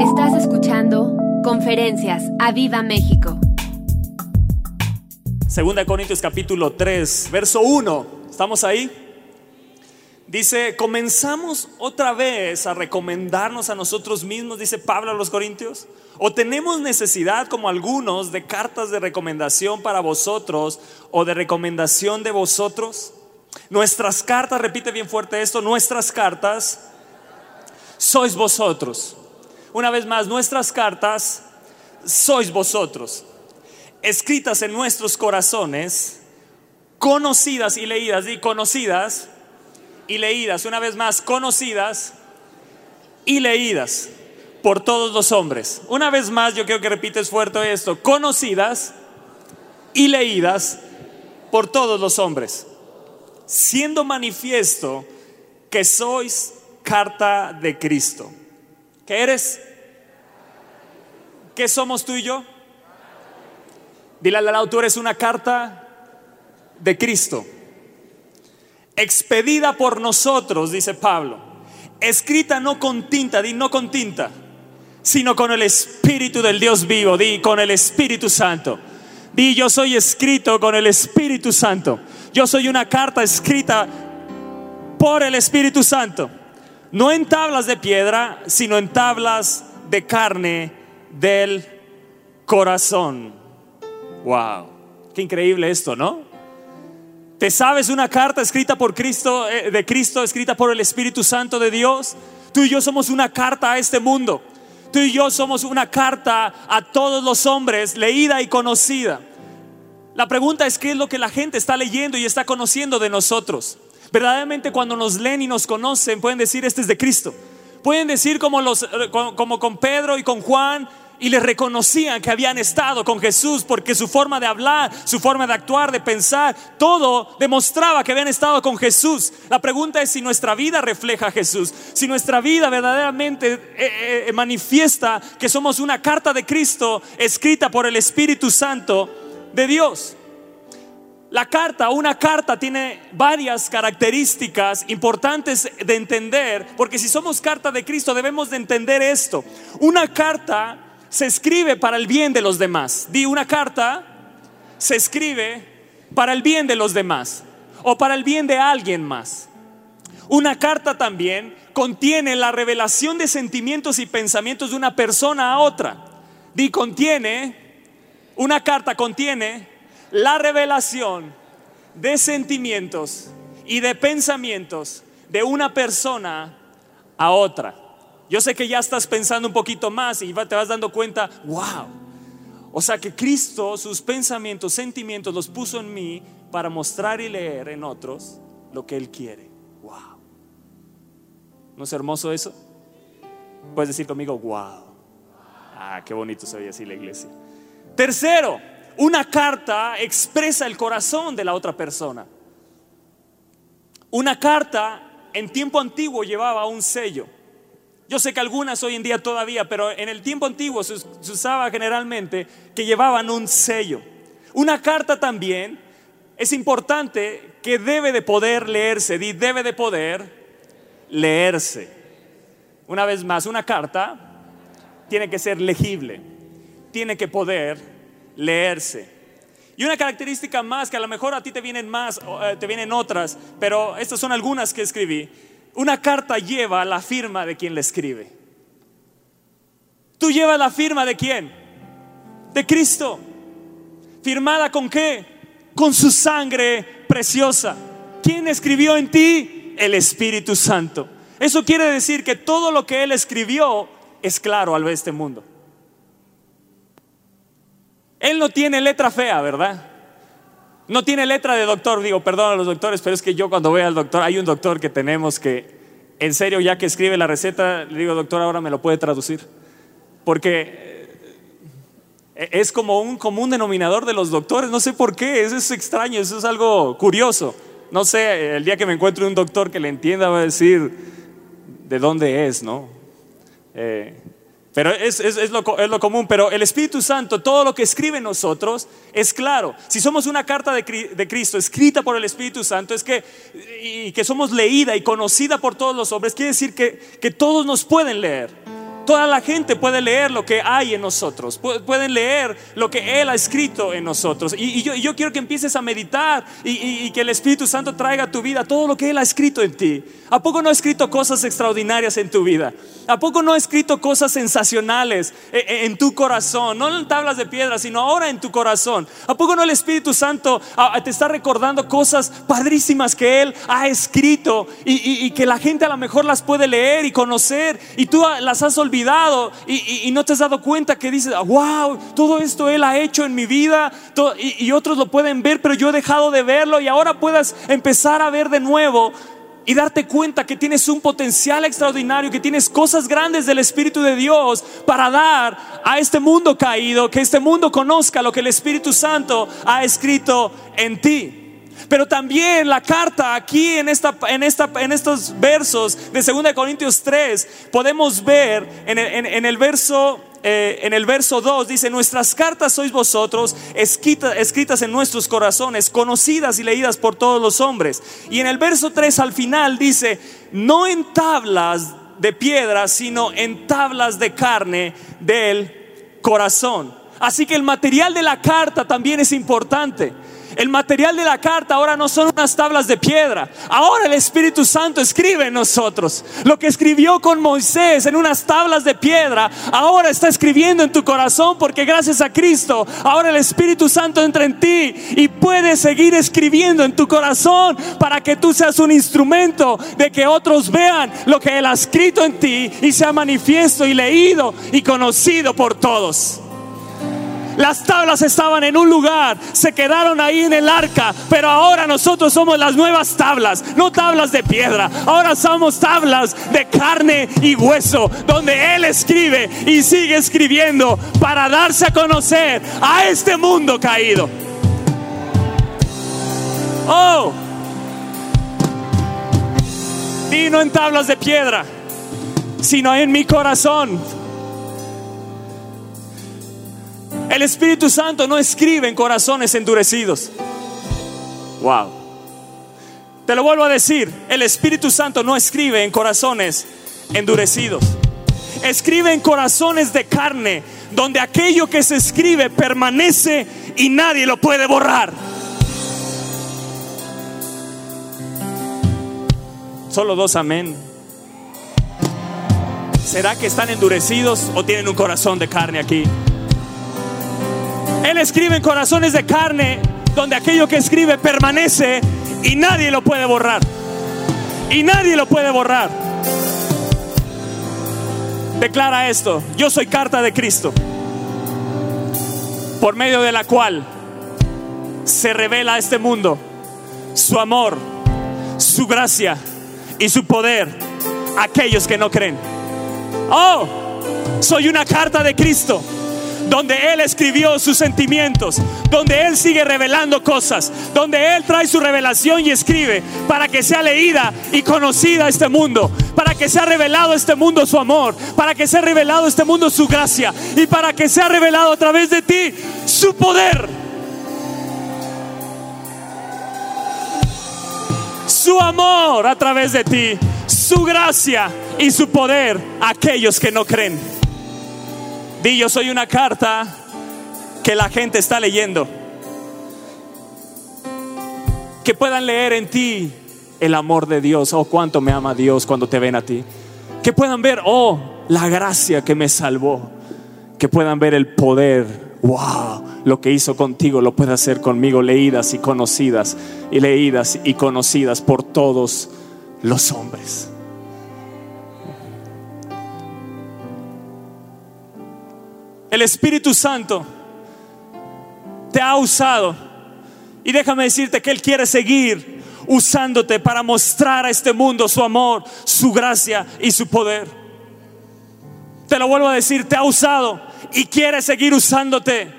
Estás escuchando Conferencias a Viva México. Segunda Corintios capítulo 3, verso 1. ¿Estamos ahí? Dice, comenzamos otra vez a recomendarnos a nosotros mismos, dice Pablo a los Corintios. O tenemos necesidad, como algunos, de cartas de recomendación para vosotros o de recomendación de vosotros. Nuestras cartas, repite bien fuerte esto, nuestras cartas sois vosotros. Una vez más, nuestras cartas sois vosotros, escritas en nuestros corazones, conocidas y leídas, y conocidas y leídas, una vez más, conocidas y leídas por todos los hombres. Una vez más, yo quiero que repites fuerte esto, conocidas y leídas por todos los hombres, siendo manifiesto que sois carta de Cristo. ¿Qué eres? ¿Qué somos tú y yo? Dile al lado, tú eres una carta de Cristo, expedida por nosotros, dice Pablo, escrita no con tinta, di no con tinta, sino con el Espíritu del Dios vivo, di con el Espíritu Santo. Di yo soy escrito con el Espíritu Santo. Yo soy una carta escrita por el Espíritu Santo. No en tablas de piedra, sino en tablas de carne del corazón. Wow, qué increíble esto, ¿no? ¿Te sabes una carta escrita por Cristo, eh, de Cristo, escrita por el Espíritu Santo de Dios? Tú y yo somos una carta a este mundo. Tú y yo somos una carta a todos los hombres, leída y conocida. La pregunta es qué es lo que la gente está leyendo y está conociendo de nosotros. Verdaderamente cuando nos leen y nos conocen pueden decir este es de Cristo. Pueden decir como, los, eh, como con Pedro y con Juan y les reconocían que habían estado con Jesús porque su forma de hablar, su forma de actuar, de pensar, todo demostraba que habían estado con Jesús. La pregunta es si nuestra vida refleja a Jesús, si nuestra vida verdaderamente eh, eh, manifiesta que somos una carta de Cristo escrita por el Espíritu Santo de Dios. La carta, una carta tiene varias características importantes de entender, porque si somos carta de Cristo debemos de entender esto. Una carta se escribe para el bien de los demás. Di una carta se escribe para el bien de los demás o para el bien de alguien más. Una carta también contiene la revelación de sentimientos y pensamientos de una persona a otra. Di contiene, una carta contiene la revelación de sentimientos y de pensamientos de una persona a otra. Yo sé que ya estás pensando un poquito más y te vas dando cuenta, wow. O sea que Cristo, sus pensamientos, sentimientos los puso en mí para mostrar y leer en otros lo que Él quiere. Wow. ¿No es hermoso eso? Puedes decir conmigo, wow. Ah, qué bonito se ve así la iglesia. Tercero, una carta expresa el corazón de la otra persona. Una carta en tiempo antiguo llevaba un sello. Yo sé que algunas hoy en día todavía, pero en el tiempo antiguo se, usaba generalmente que llevaban un sello. Una carta también es importante que debe de poder leerse, debe de poder leerse. Una vez más, una carta tiene que ser legible, tiene que poder leerse. Y una característica más, que a lo mejor a ti te vienen más, eh, te vienen otras, pero estas son algunas que escribí. Una carta lleva la firma de quien la escribe. Tú llevas la firma de quién? De Cristo. ¿Firmada con qué? Con su sangre preciosa. ¿Quién escribió en ti? El Espíritu Santo. Eso quiere decir que todo lo que Él escribió es claro al ver este mundo. Él no tiene letra fea, ¿verdad? No tiene letra de doctor, digo, perdón a los doctores, pero es que yo cuando voy al doctor, hay un doctor que tenemos que, en serio, ya que escribe la receta, le digo, doctor, ahora me lo puede traducir. Porque eh, es como un común denominador de los doctores, no sé por qué, eso es extraño, eso es algo curioso. No sé, el día que me encuentre un doctor que le entienda va a decir de dónde es, ¿no? Eh, pero es, lo, común. Pero el Espíritu Santo, todo lo que escribe en nosotros es claro. Si somos una carta de, Cristo escrita por el Espíritu Santo, es que, y que somos leída y conocida por todos los hombres, quiere decir que, que todos nos pueden leer. Toda la gente puede leer lo que hay en nosotros, pueden leer lo que Él ha escrito en nosotros. Y, yo, quiero que empieces a meditar y, que el Espíritu Santo traiga a tu vida todo lo que Él ha escrito en ti. ¿A poco no ha escrito cosas extraordinarias en tu vida? ¿A poco no ha escrito cosas sensacionales eh, eh, en, tu corazón? No en tablas de piedra, sino ahora en tu corazón. ¿A poco no el Espíritu Santo ah, te está recordando cosas padrísimas que Él ha escrito y, que la gente a lo mejor las puede leer y conocer y tú las has olvidado y, no te has dado cuenta que dices, wow, todo esto Él ha hecho en mi vida y otros lo pueden ver, pero yo he dejado de verlo y ahora puedas empezar a ver de nuevo y darte cuenta que tienes un potencial extraordinario, que tienes cosas grandes del Espíritu de Dios para dar a este mundo caído, que este mundo conozca lo que el Espíritu Santo ha escrito en ti. Pero también la carta aquí en, esta, en, esta, en estos versos de 2 Corintios 3 podemos ver en en el verso eh, en el verso 2 dice, nuestras cartas sois vosotros, escritas en nuestros corazones, conocidas y leídas por todos los hombres. Y en el verso 3 al final dice, no en tablas de piedra, sino en tablas de carne del corazón. Así que el material de la carta también es importante. El material de la carta ahora no son unas tablas de piedra. Ahora el Espíritu Santo escribe en nosotros. Lo que escribió con Moisés en unas tablas de piedra, ahora está escribiendo en tu corazón porque gracias a Cristo, ahora el Espíritu Santo entra en ti y puede seguir escribiendo en tu corazón para que tú seas un instrumento de que otros vean lo que Él ha escrito en ti y sea manifiesto y leído y conocido por todos. Las tablas estaban en un lugar, se quedaron ahí en el arca, pero ahora nosotros somos las nuevas tablas, no tablas de piedra, ahora somos tablas de carne y hueso, donde Él escribe y sigue escribiendo para darse a conocer a este mundo caído. Oh, y no en tablas de piedra, sino en mi corazón El Espíritu Santo no escribe en corazones endurecidos. Wow. Te lo vuelvo a decir, el Espíritu Santo no escribe en corazones endurecidos. Escribe en corazones de carne, donde aquello que se escribe permanece y nadie lo puede borrar. Solo dos amén. ¿Será que están endurecidos o tienen un corazón de carne aquí? Él escribe en corazones de carne, donde aquello que escribe permanece y nadie lo puede borrar. Y nadie lo puede borrar. Declara esto, yo soy carta de Cristo, por medio de la cual se revela a este mundo su amor, su gracia y su poder a aquellos que no creen. Oh, soy una carta de Cristo donde Él escribió sus sentimientos, donde Él sigue revelando cosas, donde Él trae su revelación y escribe para que sea leída y conocida este mundo, para que sea revelado este mundo su amor, para que sea revelado este mundo su gracia y para que sea revelado a través de ti su poder. Su amor a través de ti, su gracia y su poder a aquellos que no creen. Yo soy una carta que la gente está leyendo. Que puedan leer en ti el amor de Dios. Oh, cuánto me ama Dios cuando te ven a ti. Que puedan ver, oh, la gracia que me salvó. Que puedan ver el poder. Wow, lo que hizo contigo lo puede hacer conmigo. Leídas y conocidas. Y leídas y conocidas por todos los hombres. El Espíritu Santo te ha usado. Y déjame decirte que Él quiere seguir usándote para mostrar a este mundo su amor, su gracia y su poder. Te lo vuelvo a decir, te ha usado y quiere seguir usándote.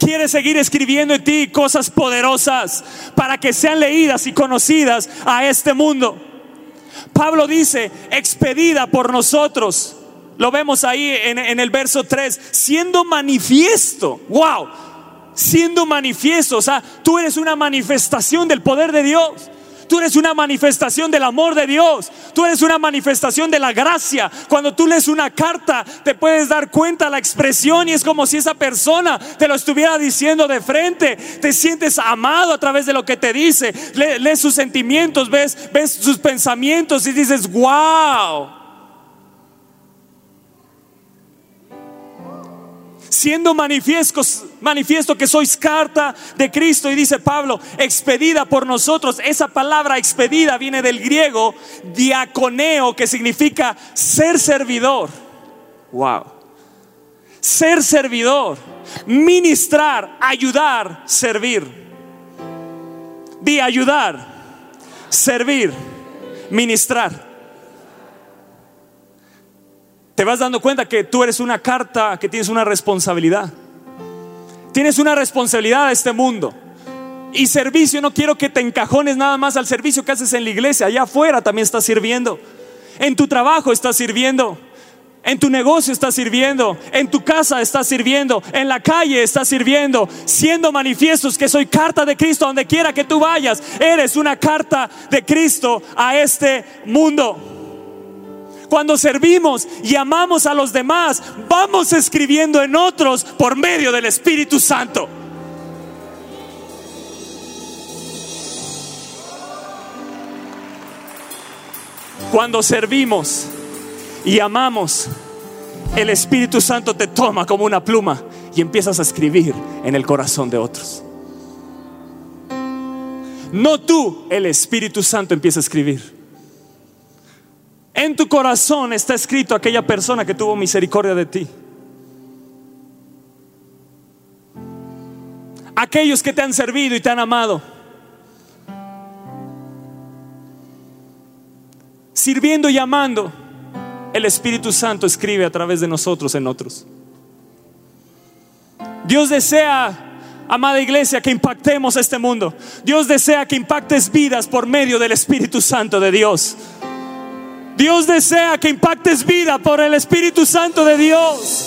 Quiere seguir escribiendo en ti cosas poderosas para que sean leídas y conocidas a este mundo. Pablo dice, expedida por nosotros lo vemos ahí en, el verso 3, siendo manifiesto. Wow, siendo manifiesto. O sea, tú eres una manifestación del poder de Dios. Tú eres una manifestación del amor de Dios. Tú eres una manifestación de la gracia. Cuando tú lees una carta, te puedes dar cuenta la expresión y es como si esa persona te lo estuviera diciendo de frente. Te sientes amado a través de lo que te dice. lees sus sentimientos, ves, ves sus pensamientos y dices, wow. Siendo manifiesto que sois carta de Cristo. Y dice Pablo, expedida por nosotros. Esa palabra expedida viene del griego diaconeo, que significa ser servidor. Wow. Ser servidor, ministrar, ayudar, servir. Di ayudar, servir, ministrar. Te vas dando cuenta que tú eres una carta, que tienes una responsabilidad. Tienes una responsabilidad a este mundo. Y servicio, no quiero que te encajones nada más al servicio que haces en la iglesia. Allá afuera también estás sirviendo. En tu trabajo estás sirviendo. En tu negocio estás sirviendo, en tu casa estás sirviendo, en la calle estás sirviendo, siendo manifiestos que soy carta de Cristo donde quiera que tú vayas. Eres una carta de Cristo a este mundo. Cuando servimos y amamos a los demás, vamos escribiendo en otros por medio del Espíritu Santo. Cuando servimos y amamos, el Espíritu Santo te toma como una pluma y empiezas a escribir en el corazón de otros. No tú, el Espíritu Santo empieza a escribir. En tu corazón está escrito aquella persona que tuvo misericordia de ti. Aquellos que te han servido y te han amado. Sirviendo y amando, el Espíritu Santo escribe a través de nosotros en otros. Dios desea, amada iglesia, que impactemos este mundo. Dios desea que impactes vidas por medio del Espíritu Santo de Dios. Dios desea que impactes vida por el Espíritu Santo de Dios.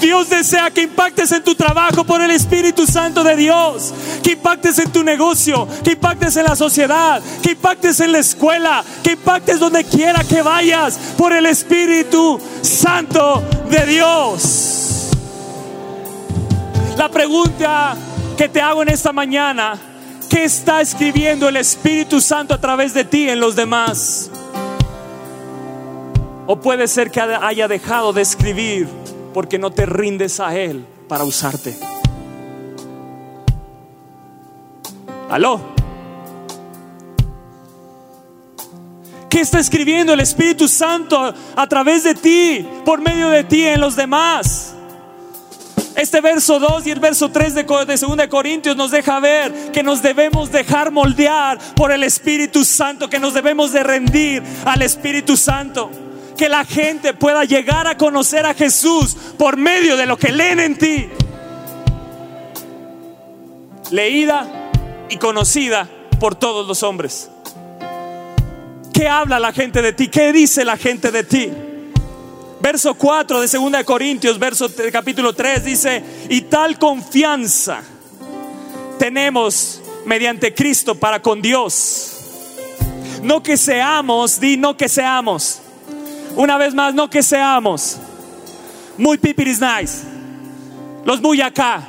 Dios desea que impactes en tu trabajo por el Espíritu Santo de Dios, que impactes en tu negocio, que impactes en la sociedad, que impactes en la escuela, que impactes donde quiera que vayas por el Espíritu Santo de Dios. La pregunta que te hago en esta mañana, ¿qué está escribiendo el Espíritu Santo a través de ti en los demás? O puede ser que haya dejado de escribir porque no te rindes a Él para usarte. Aló. ¿Qué está escribiendo el Espíritu Santo a través de ti, por medio de ti en los demás? Este verso 2 y el verso 3 de, de 2 Corintios nos deja ver que nos debemos dejar moldear por el Espíritu Santo, que nos debemos de rendir al Espíritu Santo que la gente pueda llegar a conocer a Jesús por medio de lo que leen en ti. Leída y conocida por todos los hombres. ¿Qué habla la gente de ti? ¿Qué dice la gente de ti? Verso 4 de 2 Corintios, verso capítulo 3 dice, y tal confianza tenemos mediante Cristo para con Dios. No que seamos, di no que seamos una vez más, no que seamos muy pipiris nice, los muy acá,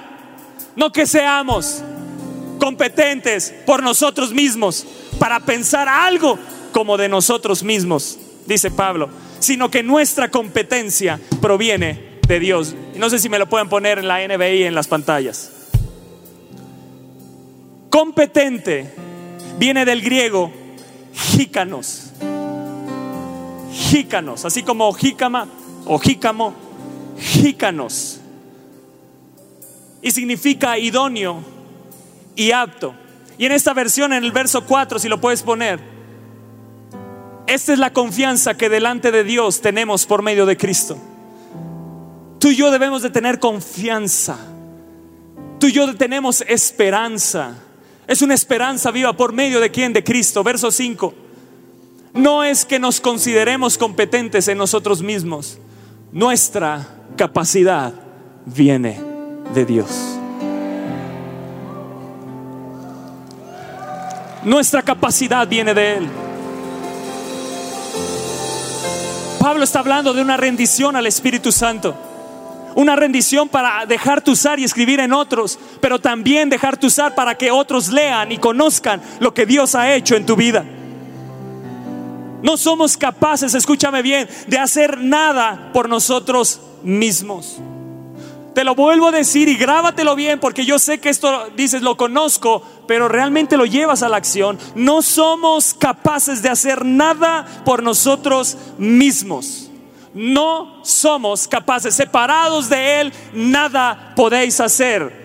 no que seamos competentes por nosotros mismos para pensar algo como de nosotros mismos, dice Pablo, sino que nuestra competencia proviene de Dios. No sé si me lo pueden poner en la NBI en las pantallas. Competente viene del griego jícanos jícanos, así como jícama o jícamo. Y significa idóneo y apto. Y en esta versión, en el verso 4, si lo puedes poner, esta es la confianza que delante de Dios tenemos por medio de Cristo. Tú y yo debemos de tener confianza. Tú y yo tenemos esperanza. Es una esperanza viva por medio de quién? De Cristo. Verso 5 no es que nos consideremos competentes en nosotros mismos. Nuestra capacidad viene de Dios. Nuestra capacidad viene de Él. Pablo está hablando de una rendición al Espíritu Santo. Una rendición para dejarte usar y escribir en otros, pero también dejarte usar para que otros lean y conozcan lo que Dios ha hecho en tu vida. No somos capaces, escúchame bien, de hacer nada por nosotros mismos. Te lo vuelvo a decir y grábatelo bien porque yo sé que esto dices lo conozco, pero realmente lo llevas a la acción. No somos capaces de hacer nada por nosotros mismos. No somos capaces, separados de Él, nada podéis hacer.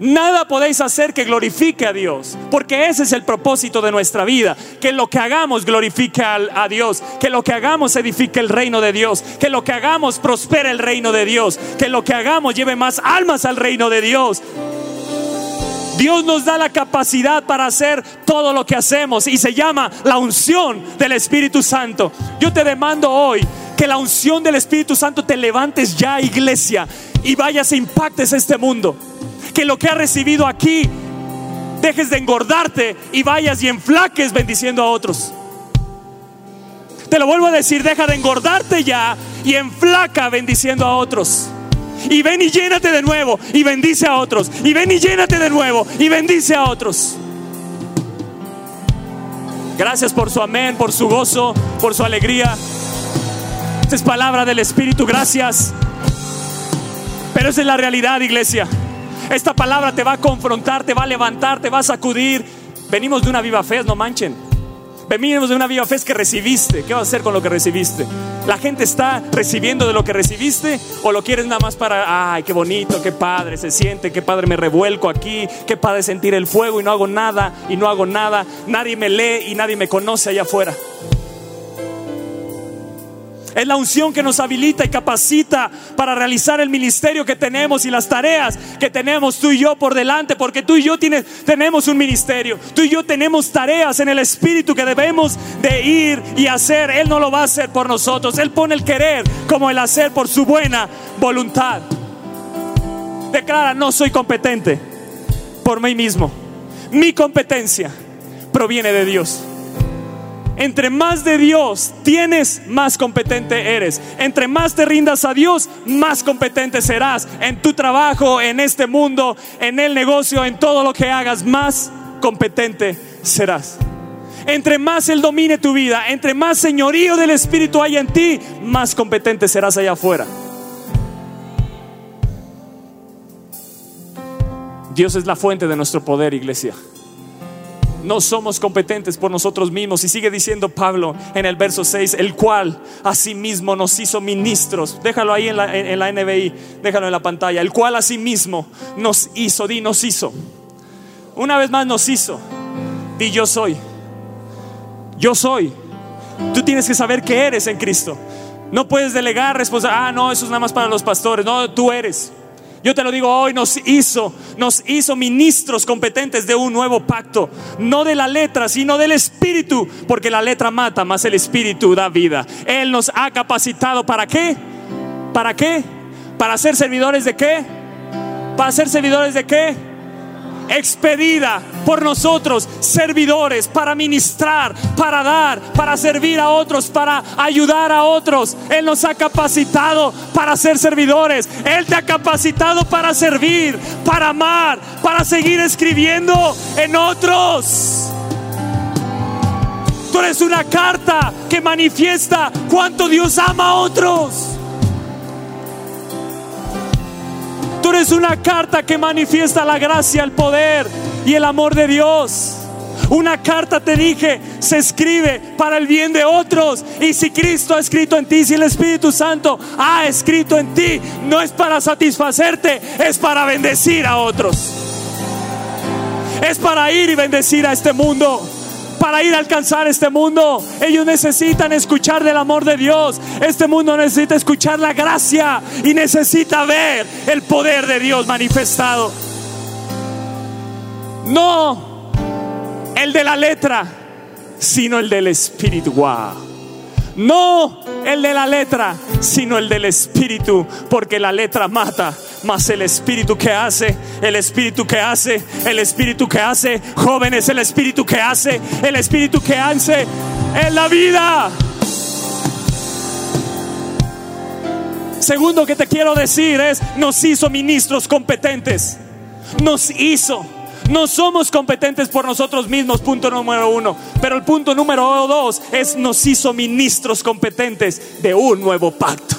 Nada podéis hacer que glorifique a Dios, porque ese es el propósito de nuestra vida, que lo que hagamos glorifique a, Dios, que lo que hagamos edifique el reino de Dios, que lo que hagamos prospere el reino de Dios, que lo que hagamos lleve más almas al reino de Dios. Dios nos da la capacidad para hacer todo lo que hacemos y se llama la unción del Espíritu Santo. Yo te demando hoy que la unción del Espíritu Santo te levantes ya, iglesia, y vayas e impactes este mundo que lo que has recibido aquí dejes de engordarte y vayas y enflaques bendiciendo a otros. Te lo vuelvo a decir, deja de engordarte ya y enflaca bendiciendo a otros. Y ven y llénate de nuevo y bendice a otros. Y ven y llénate de nuevo y bendice a otros. Gracias por su amén, por su gozo, por su alegría. Esta es palabra del Espíritu, gracias. Pero esa es la realidad, iglesia. Esta palabra te va a confrontar, te va a levantar, te va a sacudir. Venimos de una viva fe, no manchen. Venimos de una viva fe que recibiste. ¿Qué vas a hacer con lo que recibiste? ¿La gente está recibiendo de lo que recibiste o lo quieres nada más para, ay, qué bonito, qué padre se siente, qué padre me revuelco aquí, qué padre sentir el fuego y no hago nada y no hago nada, nadie me lee y nadie me conoce allá afuera? Es la unción que nos habilita y capacita para realizar el ministerio que tenemos y las tareas que tenemos tú y yo por delante, porque tú y yo tenemos un ministerio, tú y yo tenemos tareas en el Espíritu que debemos de ir y hacer. Él no lo va a hacer por nosotros, Él pone el querer como el hacer por su buena voluntad. Declara, no soy competente por mí mismo. Mi competencia proviene de Dios. Entre más de Dios tienes, más competente eres. Entre más te rindas a Dios, más competente serás en tu trabajo, en este mundo, en el negocio, en todo lo que hagas, más competente serás. Entre más Él domine tu vida, entre más señorío del Espíritu hay en ti, más competente serás allá afuera. Dios es la fuente de nuestro poder, iglesia no somos competentes por nosotros mismos. Y sigue diciendo Pablo en el verso 6, el cual asimismo nos hizo ministros. Déjalo ahí en la, en la NBI, déjalo en la pantalla. El cual asimismo nos hizo, di nos hizo. Una vez más nos hizo. Di yo soy. Yo soy. Tú tienes que saber que eres en Cristo. No puedes delegar responsabilidad. Ah, no, eso es nada más para los pastores. No, tú eres. Yo te lo digo hoy, nos hizo, nos hizo ministros competentes de un nuevo pacto, no de la letra, sino del espíritu, porque la letra mata, más el espíritu da vida. Él nos ha capacitado para qué? ¿Para qué? ¿Para ser servidores de qué? ¿Para ser servidores de qué? Expedida por nosotros, servidores, para ministrar, para dar, para servir a otros, para ayudar a otros. Él nos ha capacitado para ser servidores. Él te ha capacitado para servir, para amar, para seguir escribiendo en otros. Tú eres una carta que manifiesta cuánto Dios ama a otros. Tú eres una carta que manifiesta la gracia, el poder y el amor de Dios. Una carta, te dije, se escribe para el bien de otros. Y si Cristo ha escrito en ti, si el Espíritu Santo ha escrito en ti, no es para satisfacerte, es para bendecir a otros. Es para ir y bendecir a este mundo para ir a alcanzar este mundo. Ellos necesitan escuchar del amor de Dios. Este mundo necesita escuchar la gracia y necesita ver el poder de Dios manifestado. No el de la letra, sino el del Espíritu. No el de la letra, sino el del Espíritu, porque la letra mata, mas el Espíritu que hace, el Espíritu que hace, el Espíritu que hace, jóvenes, el Espíritu que hace, el Espíritu que hace en la vida. Segundo que te quiero decir es, nos hizo ministros competentes. Nos hizo. No somos competentes por nosotros mismos, punto número uno. Pero el punto número dos es, nos hizo ministros competentes de un nuevo pacto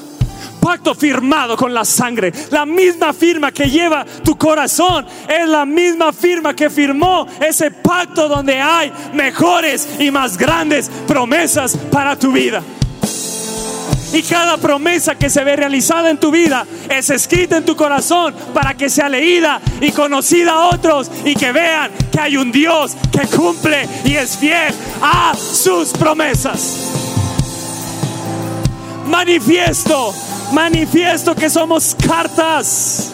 pacto firmado con la sangre. La misma firma que lleva tu corazón es la misma firma que firmó ese pacto donde hay mejores y más grandes promesas para tu vida. Y cada promesa que se ve realizada en tu vida es escrita en tu corazón para que sea leída y conocida a otros y que vean que hay un Dios que cumple y es fiel a sus promesas. Manifiesto, manifiesto que somos cartas.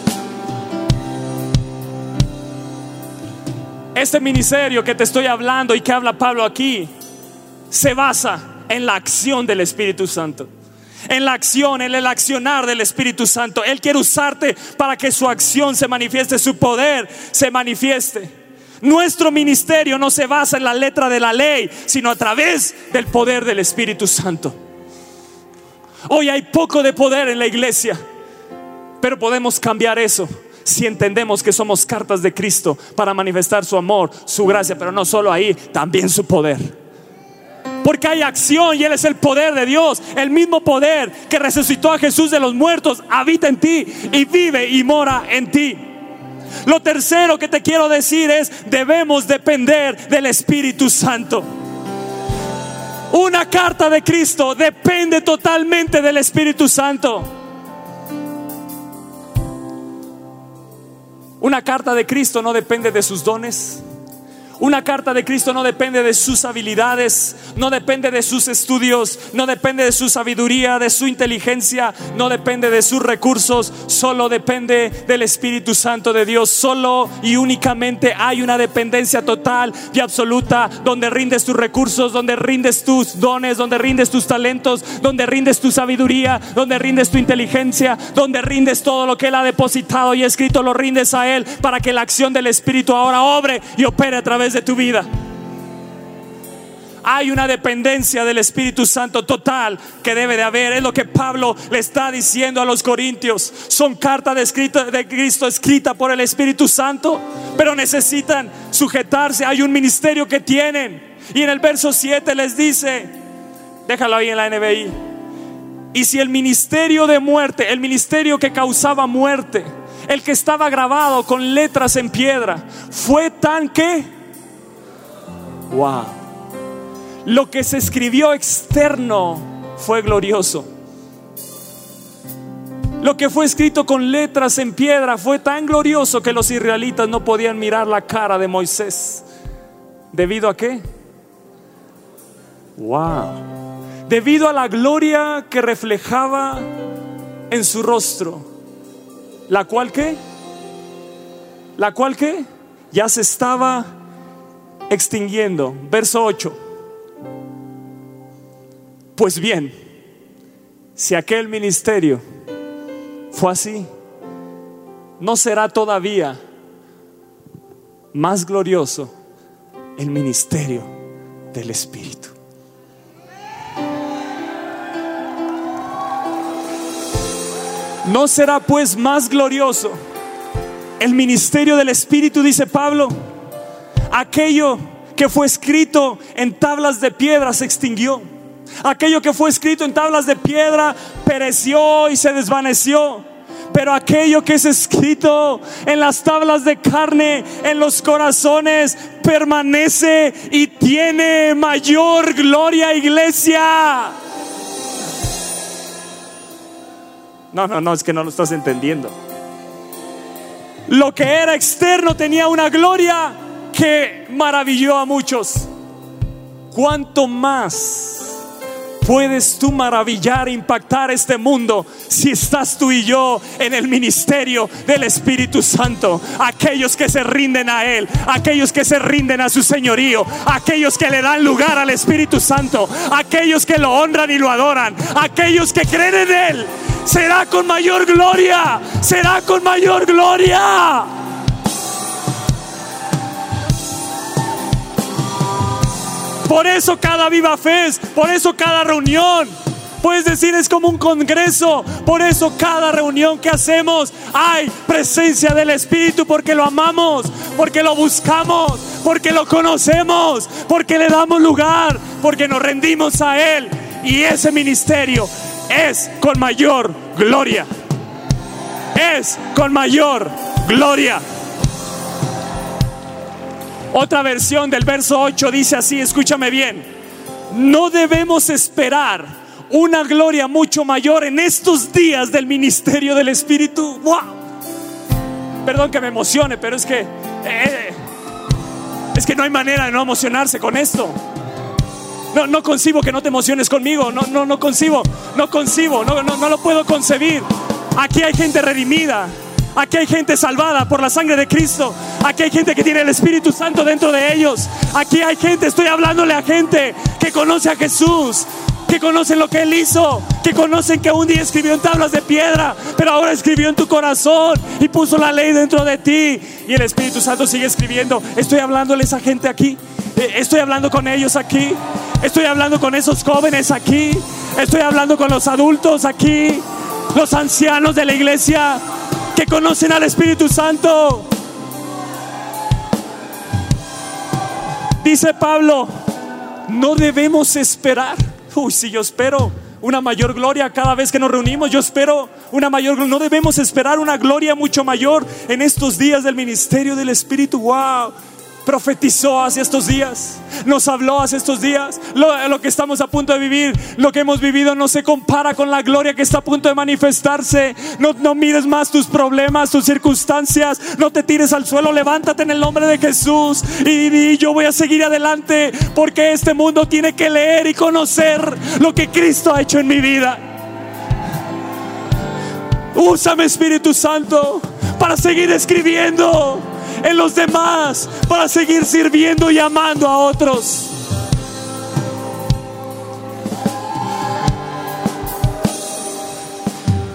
Este ministerio que te estoy hablando y que habla Pablo aquí se basa en la acción del Espíritu Santo en la acción, en el accionar del Espíritu Santo. Él quiere usarte para que su acción se manifieste, su poder se manifieste. Nuestro ministerio no se basa en la letra de la ley, sino a través del poder del Espíritu Santo. Hoy hay poco de poder en la iglesia, pero podemos cambiar eso si entendemos que somos cartas de Cristo para manifestar su amor, su gracia, pero no solo ahí, también su poder. Porque hay acción y Él es el poder de Dios. El mismo poder que resucitó a Jesús de los muertos habita en ti y vive y mora en ti. Lo tercero que te quiero decir es, debemos depender del Espíritu Santo. Una carta de Cristo depende totalmente del Espíritu Santo. Una carta de Cristo no depende de sus dones. Una carta de Cristo no depende de sus habilidades, no depende de sus estudios, no depende de su sabiduría, de su inteligencia, no depende de sus recursos, solo depende del Espíritu Santo de Dios. Solo y únicamente hay una dependencia total y absoluta donde rindes tus recursos, donde rindes tus dones, donde rindes tus talentos, donde rindes tu sabiduría, donde rindes tu inteligencia, donde rindes todo lo que Él ha depositado y escrito, lo rindes a Él para que la acción del Espíritu ahora obre y opere a través de tu vida. Hay una dependencia del Espíritu Santo total que debe de haber. Es lo que Pablo le está diciendo a los corintios. Son cartas de, de Cristo escrita por el Espíritu Santo, pero necesitan sujetarse. Hay un ministerio que tienen. Y en el verso 7 les dice, déjalo ahí en la NBI. Y si el ministerio de muerte, el ministerio que causaba muerte, el que estaba grabado con letras en piedra, fue tan que Wow. Lo que se escribió externo fue glorioso. Lo que fue escrito con letras en piedra fue tan glorioso que los israelitas no podían mirar la cara de Moisés. ¿Debido a qué? Wow. Debido a la gloria que reflejaba en su rostro. ¿La cual qué? ¿La cual qué? Ya se estaba extinguiendo. Verso 8. Pues bien, si aquel ministerio fue así, ¿no será todavía más glorioso el ministerio del Espíritu? ¿No será pues más glorioso el ministerio del Espíritu, dice Pablo? Aquello que fue escrito en tablas de piedra se extinguió. Aquello que fue escrito en tablas de piedra pereció y se desvaneció. Pero aquello que es escrito en las tablas de carne, en los corazones, permanece y tiene mayor gloria, iglesia. No, no, no, es que no lo estás entendiendo. Lo que era externo tenía una gloria que maravilló a muchos, ¿cuánto más puedes tú maravillar, impactar este mundo si estás tú y yo en el ministerio del Espíritu Santo? Aquellos que se rinden a Él, aquellos que se rinden a su señorío, aquellos que le dan lugar al Espíritu Santo, aquellos que lo honran y lo adoran, aquellos que creen en Él será con mayor gloria, será con mayor gloria. Por eso cada viva fe, por eso cada reunión. Puedes decir es como un congreso. Por eso cada reunión que hacemos hay presencia del Espíritu porque lo amamos, porque lo buscamos, porque lo conocemos, porque le damos lugar, porque nos rendimos a Él. Y ese ministerio es con mayor gloria. Es con mayor gloria. Otra versión del verso 8 dice así, escúchame bien, no debemos esperar una gloria mucho mayor en estos días del ministerio del Espíritu. Perdón que me emocione, pero es que eh, es que no hay manera de no emocionarse con esto. No, no concibo que no te emociones conmigo. No, no, no concibo, no concibo, no, no, no lo puedo concebir. Aquí hay gente redimida. Aquí hay gente salvada por la sangre de Cristo. Aquí hay gente que tiene el Espíritu Santo dentro de ellos. Aquí hay gente, estoy hablándole a gente que conoce a Jesús, que conocen lo que Él hizo, que conocen que un día escribió en tablas de piedra, pero ahora escribió en tu corazón y puso la ley dentro de ti. Y el Espíritu Santo sigue escribiendo. Estoy hablándole a esa gente aquí. Eh, estoy hablando con ellos aquí. Estoy hablando con esos jóvenes aquí. Estoy hablando con los adultos aquí. Los ancianos de la iglesia que conocen al Espíritu Santo. Dice Pablo, no debemos esperar. Uy, si yo espero una mayor gloria cada vez que nos reunimos, yo espero una mayor gloria. No debemos esperar una gloria mucho mayor en estos días del ministerio del Espíritu. Wow profetizó hace estos días, nos habló hace estos días. Lo, que estamos a punto de vivir, lo que hemos vivido no se compara con la gloria que está a punto de manifestarse. No, no mires más tus problemas, tus circunstancias, no te tires al suelo, levántate en el nombre de Jesús y, y yo voy a seguir adelante porque este mundo tiene que leer y conocer lo que Cristo ha hecho en mi vida. Úsame Espíritu Santo para seguir escribiendo en los demás para seguir sirviendo y amando a otros.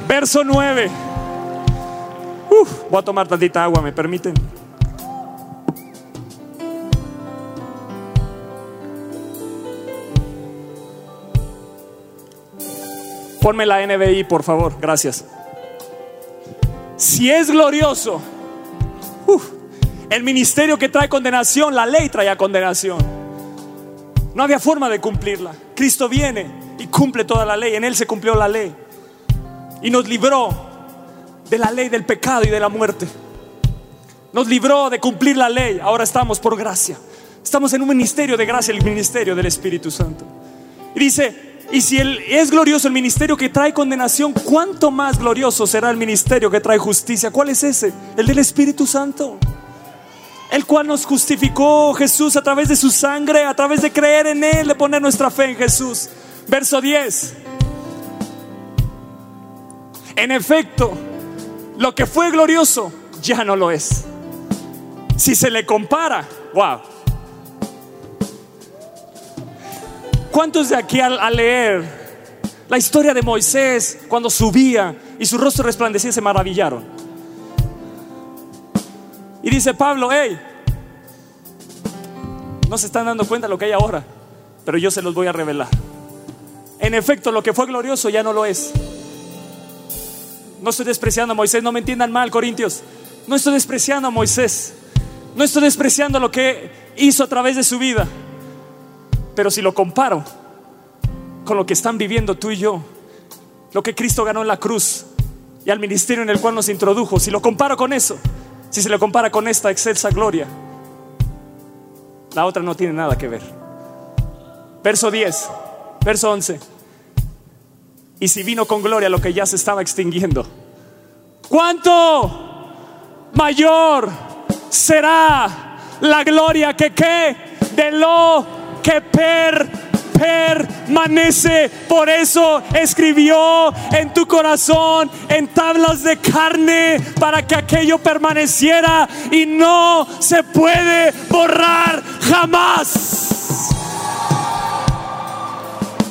Verso 9. voy a tomar tantita agua, ¿me permiten? Ponme la NBI, por favor, gracias. Si es glorioso, el ministerio que trae condenación, la ley traía condenación. No había forma de cumplirla. Cristo viene y cumple toda la ley. En Él se cumplió la ley. Y nos libró de la ley del pecado y de la muerte. Nos libró de cumplir la ley. Ahora estamos por gracia. Estamos en un ministerio de gracia, el ministerio del Espíritu Santo. Y dice, y si es glorioso el ministerio que trae condenación, ¿cuánto más glorioso será el ministerio que trae justicia? ¿Cuál es ese? El del Espíritu Santo el cual nos justificó Jesús a través de su sangre, a través de creer en Él, de poner nuestra fe en Jesús. Verso 10. En efecto, lo que fue glorioso ya no lo es. Si se le compara, wow. ¿Cuántos de aquí al, leer la historia de Moisés cuando subía y su rostro resplandecía se maravillaron? Y dice Pablo, hey, no se están dando cuenta lo que hay ahora, pero yo se los voy a revelar. En efecto, lo que fue glorioso ya no lo es. No estoy despreciando a Moisés, no me entiendan mal, Corintios. No estoy despreciando a Moisés. No estoy despreciando lo que hizo a través de su vida. Pero si lo comparo con lo que están viviendo tú y yo, lo que Cristo ganó en la cruz y al ministerio en el cual nos introdujo, si lo comparo con eso, si se le compara con esta excelsa gloria, la otra no tiene nada que ver. Verso 10, verso 11. Y si vino con gloria lo que ya se estaba extinguiendo, ¿cuánto mayor será la gloria que qué? De lo que per permanece. Por eso escribió en tu corazón, en tablas de carne, para que aquello permaneciera y no se puede borrar jamás.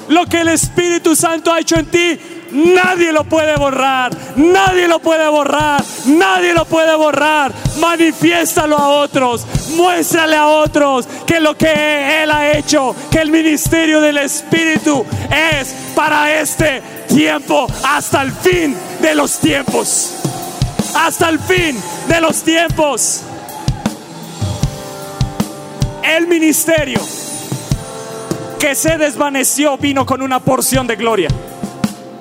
Lo que el Espíritu Santo ha hecho en ti nadie lo puede borrar, nadie lo puede borrar, nadie lo puede borrar. Manifiéstalo a otros, muéstrale a otros que lo que Él ha hecho, que el ministerio del Espíritu es para este tiempo hasta el fin de los tiempos. Hasta el fin de los tiempos. El ministerio que se desvaneció vino con una porción de gloria.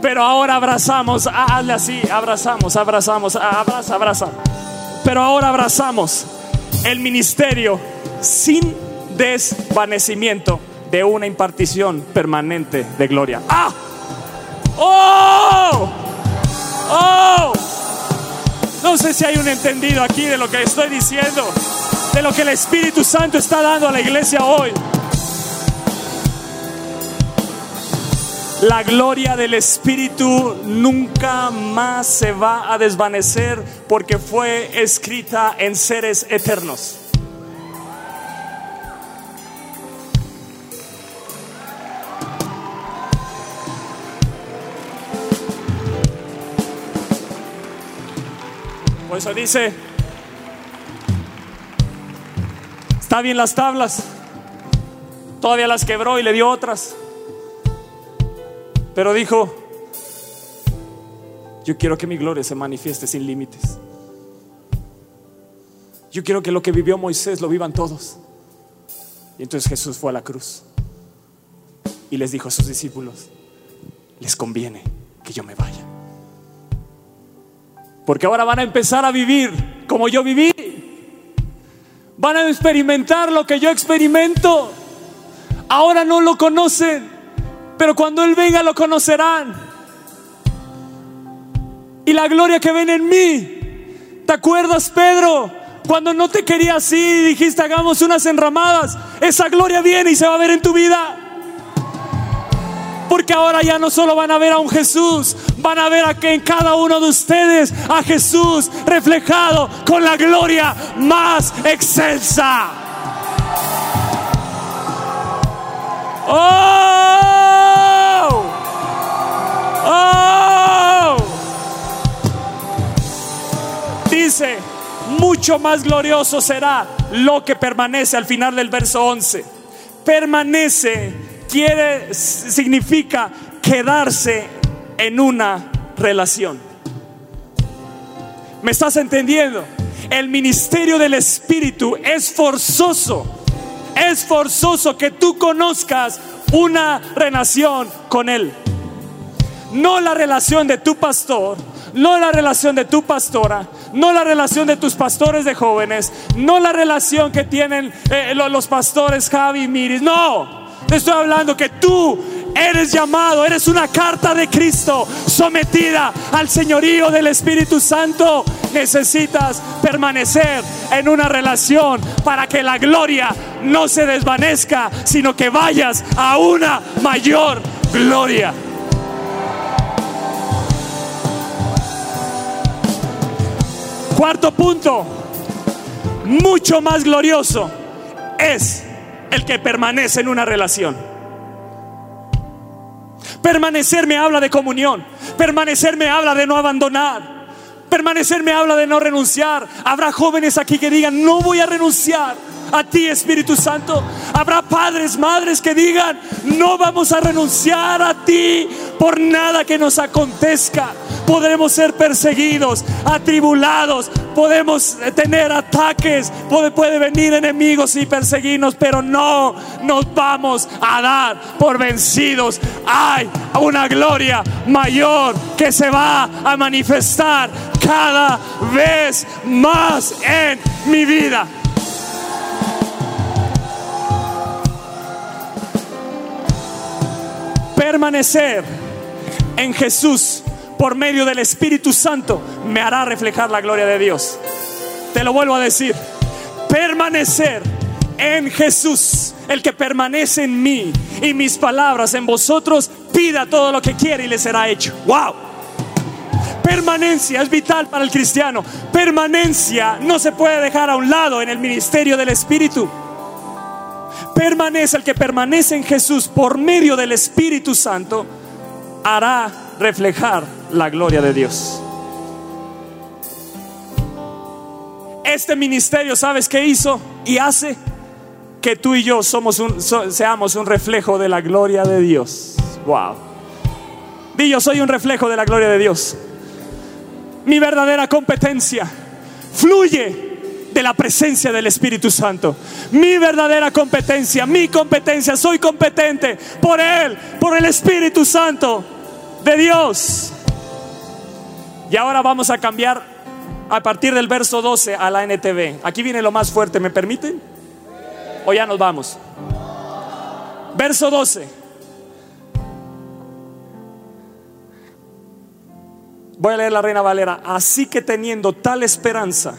Pero ahora abrazamos, hazle así, abrazamos, abrazamos, abraza, abraza. Pero ahora abrazamos el ministerio sin desvanecimiento de una impartición permanente de gloria. ¡Ah! ¡Oh! ¡Oh! No sé si hay un entendido aquí de lo que estoy diciendo, de lo que el Espíritu Santo está dando a la iglesia hoy. La gloria del Espíritu nunca más se va a desvanecer porque fue escrita en seres eternos. Por eso dice, está bien las tablas, todavía las quebró y le dio otras. Pero dijo, yo quiero que mi gloria se manifieste sin límites. Yo quiero que lo que vivió Moisés lo vivan todos. Y entonces Jesús fue a la cruz y les dijo a sus discípulos, les conviene que yo me vaya. Porque ahora van a empezar a vivir como yo viví. Van a experimentar lo que yo experimento. Ahora no lo conocen pero cuando Él venga lo conocerán. Y la gloria que ven en mí. ¿Te acuerdas, Pedro? Cuando no te quería así, dijiste hagamos unas enramadas. Esa gloria viene y se va a ver en tu vida. Porque ahora ya no solo van a ver a un Jesús, van a ver a que en cada uno de ustedes a Jesús reflejado con la gloria más excelsa. ¡Oh! Oh. Dice, mucho más glorioso será lo que permanece al final del verso 11. Permanece quiere significa quedarse en una relación. ¿Me estás entendiendo? El ministerio del Espíritu es forzoso. Es forzoso que tú conozcas una relación con Él. No la relación de tu pastor, no la relación de tu pastora, no la relación de tus pastores de jóvenes, no la relación que tienen eh, los pastores Javi y Miris. No, te estoy hablando que tú eres llamado, eres una carta de Cristo sometida al señorío del Espíritu Santo. Necesitas permanecer en una relación para que la gloria no se desvanezca, sino que vayas a una mayor gloria. Cuarto punto, mucho más glorioso es el que permanece en una relación. Permanecer me habla de comunión. Permanecer me habla de no abandonar. Permanecer me habla de no renunciar. Habrá jóvenes aquí que digan, no voy a renunciar a ti, Espíritu Santo. Habrá padres, madres que digan, no vamos a renunciar a ti por nada que nos acontezca. Podremos ser perseguidos, atribulados, podemos tener ataques, puede, puede venir enemigos y perseguirnos, pero no nos vamos a dar por vencidos. Hay una gloria mayor que se va a manifestar cada vez más en mi vida. Permanecer en Jesús por medio del Espíritu Santo me hará reflejar la gloria de Dios. Te lo vuelvo a decir, permanecer en Jesús, el que permanece en mí y mis palabras en vosotros, pida todo lo que quiere y le será hecho. ¡Wow! Permanencia es vital para el cristiano. Permanencia no se puede dejar a un lado en el ministerio del Espíritu permanece, el que permanece en Jesús por medio del Espíritu Santo, hará reflejar la gloria de Dios. Este ministerio, ¿sabes qué hizo y hace? Que tú y yo seamos un reflejo de la gloria de Dios. Wow. Di yo soy un reflejo de la gloria de Dios. Mi verdadera competencia fluye de la presencia del Espíritu Santo. Mi verdadera competencia, mi competencia, soy competente por Él, por el Espíritu Santo de Dios. Y ahora vamos a cambiar a partir del verso 12 a la NTV. Aquí viene lo más fuerte, ¿me permiten? O ya nos vamos. Verso 12. Voy a leer la Reina Valera. Así que teniendo tal esperanza,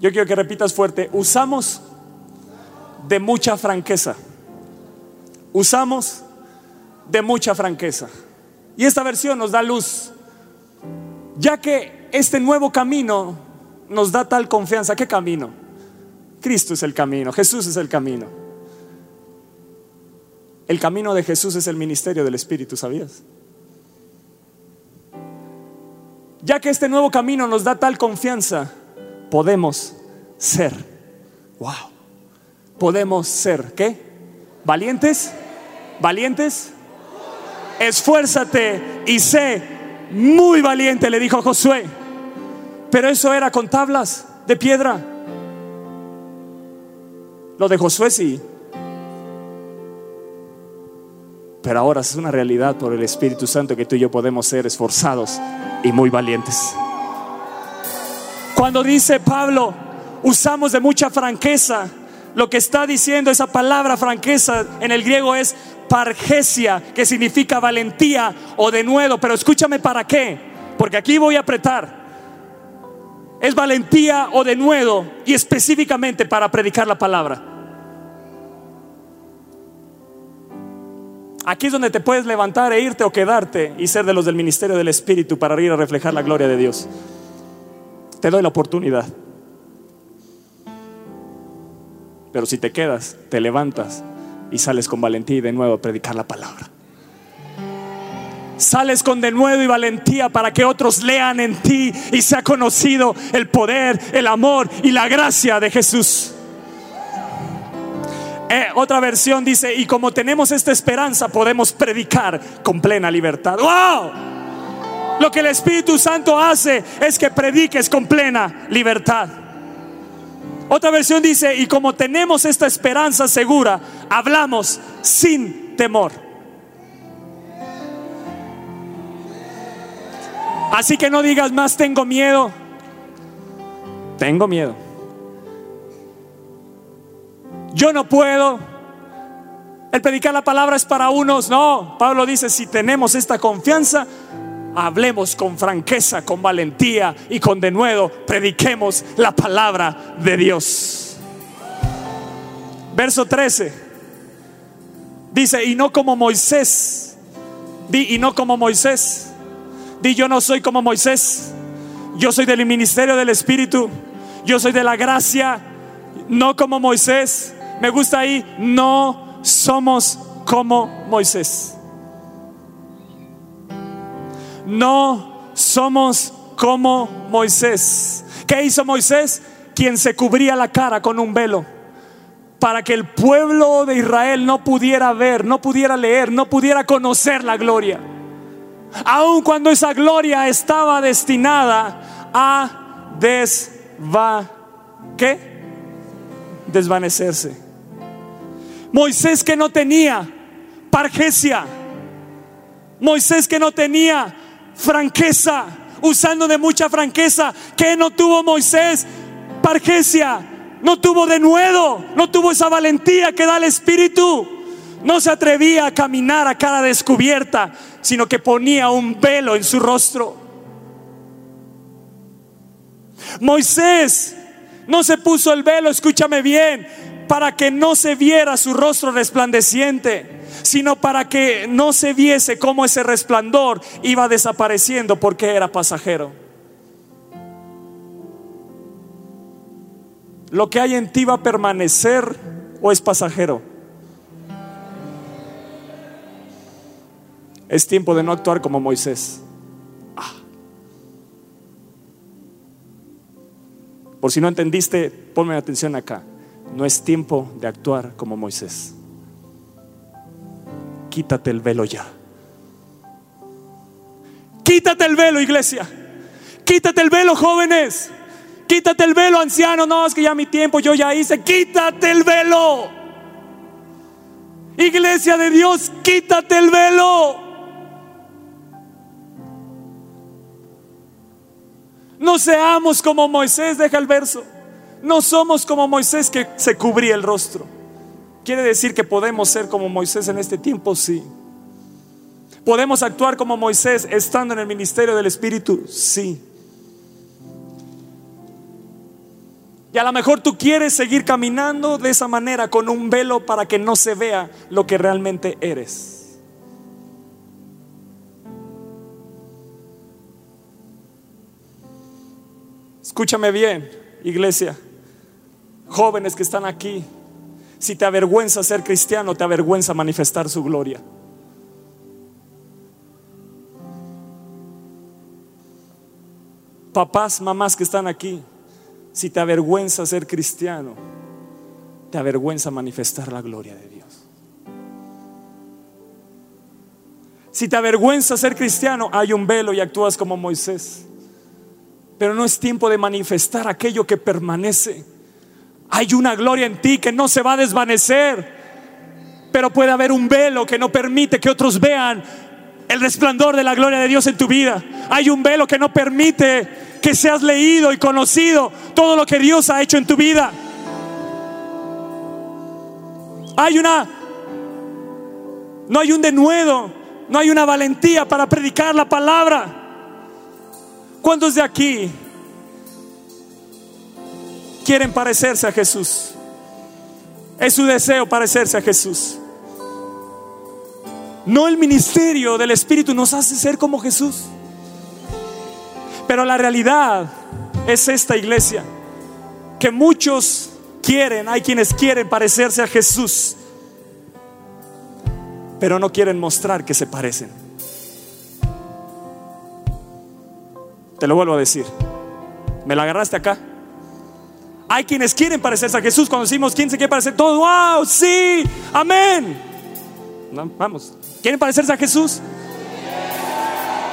yo quiero que repitas fuerte, usamos de mucha franqueza. Usamos de mucha franqueza. Y esta versión nos da luz, ya que este nuevo camino nos da tal confianza. ¿Qué camino? Cristo es el camino, Jesús es el camino. El camino de Jesús es el ministerio del Espíritu, ¿sabías? Ya que este nuevo camino nos da tal confianza, podemos ser. Wow. Podemos ser, ¿qué? ¿Valientes? ¿Valientes? Esfuérzate y sé muy valiente, le dijo Josué. Pero eso era con tablas de piedra. Lo de Josué sí. Pero ahora es una realidad por el Espíritu Santo que tú y yo podemos ser esforzados y muy valientes. Cuando dice Pablo, usamos de mucha franqueza, lo que está diciendo esa palabra franqueza en el griego es pargesia, que significa valentía o denuedo. Pero escúchame para qué, porque aquí voy a apretar. Es valentía o denuedo y específicamente para predicar la palabra. Aquí es donde te puedes levantar e irte o quedarte y ser de los del ministerio del Espíritu para ir a reflejar la gloria de Dios. Te doy la oportunidad. Pero si te quedas, te levantas y sales con valentía y de nuevo a predicar la palabra. Sales con de nuevo y valentía para que otros lean en ti y sea conocido el poder, el amor y la gracia de Jesús. Eh, otra versión dice, y como tenemos esta esperanza, podemos predicar con plena libertad. ¡Wow! Lo que el Espíritu Santo hace es que prediques con plena libertad. Otra versión dice, y como tenemos esta esperanza segura, hablamos sin temor. Así que no digas más, tengo miedo. Tengo miedo. Yo no puedo. El predicar la palabra es para unos. No, Pablo dice, si tenemos esta confianza, hablemos con franqueza, con valentía y con denuedo, prediquemos la palabra de Dios. Verso 13. Dice, y no como Moisés. Di, y no como Moisés. Di, yo no soy como Moisés. Yo soy del ministerio del Espíritu. Yo soy de la gracia. No como Moisés. Me gusta ahí, no somos como Moisés. No somos como Moisés. ¿Qué hizo Moisés? Quien se cubría la cara con un velo para que el pueblo de Israel no pudiera ver, no pudiera leer, no pudiera conocer la gloria. Aun cuando esa gloria estaba destinada a desva ¿qué? desvanecerse. Moisés que no tenía pargesia. Moisés que no tenía franqueza, usando de mucha franqueza. Que no tuvo Moisés? Pargesia. No tuvo de nuevo, no tuvo esa valentía que da el Espíritu. No se atrevía a caminar a cara descubierta, sino que ponía un velo en su rostro. Moisés no se puso el velo, escúchame bien, para que no se viera su rostro resplandeciente sino para que no se viese cómo ese resplandor iba desapareciendo porque era pasajero. ¿Lo que hay en ti va a permanecer o es pasajero? Es tiempo de no actuar como Moisés. Ah. Por si no entendiste, ponme atención acá. No es tiempo de actuar como Moisés. Quítate el velo ya. Quítate el velo, iglesia. Quítate el velo, jóvenes. Quítate el velo, anciano. No, es que ya mi tiempo, yo ya hice. Quítate el velo. Iglesia de Dios, quítate el velo. No seamos como Moisés, deja el verso. No somos como Moisés que se cubría el rostro. ¿Quiere decir que podemos ser como Moisés en este tiempo? Sí. ¿Podemos actuar como Moisés estando en el ministerio del Espíritu? Sí. Y a lo mejor tú quieres seguir caminando de esa manera con un velo para que no se vea lo que realmente eres. Escúchame bien, iglesia, jóvenes que están aquí, si te avergüenza ser cristiano, te avergüenza manifestar su gloria. Papás, mamás que están aquí, si te avergüenza ser cristiano, te avergüenza manifestar la gloria de Dios. Si te avergüenza ser cristiano, hay un velo y actúas como Moisés. Pero no es tiempo de manifestar aquello que permanece. Hay una gloria en ti que no se va a desvanecer. Pero puede haber un velo que no permite que otros vean el resplandor de la gloria de Dios en tu vida. Hay un velo que no permite que seas leído y conocido todo lo que Dios ha hecho en tu vida. Hay una, no hay un denuedo, no hay una valentía para predicar la palabra. ¿Cuántos de aquí quieren parecerse a Jesús? Es su deseo parecerse a Jesús. No el ministerio del Espíritu nos hace ser como Jesús. Pero la realidad es esta iglesia, que muchos quieren, hay quienes quieren parecerse a Jesús, pero no quieren mostrar que se parecen. Te lo vuelvo a decir. ¿Me la agarraste acá? Hay quienes quieren parecerse a Jesús. Cuando decimos quién se quiere parecer, todo, wow, sí, amén. vamos, ¿quieren parecerse a Jesús?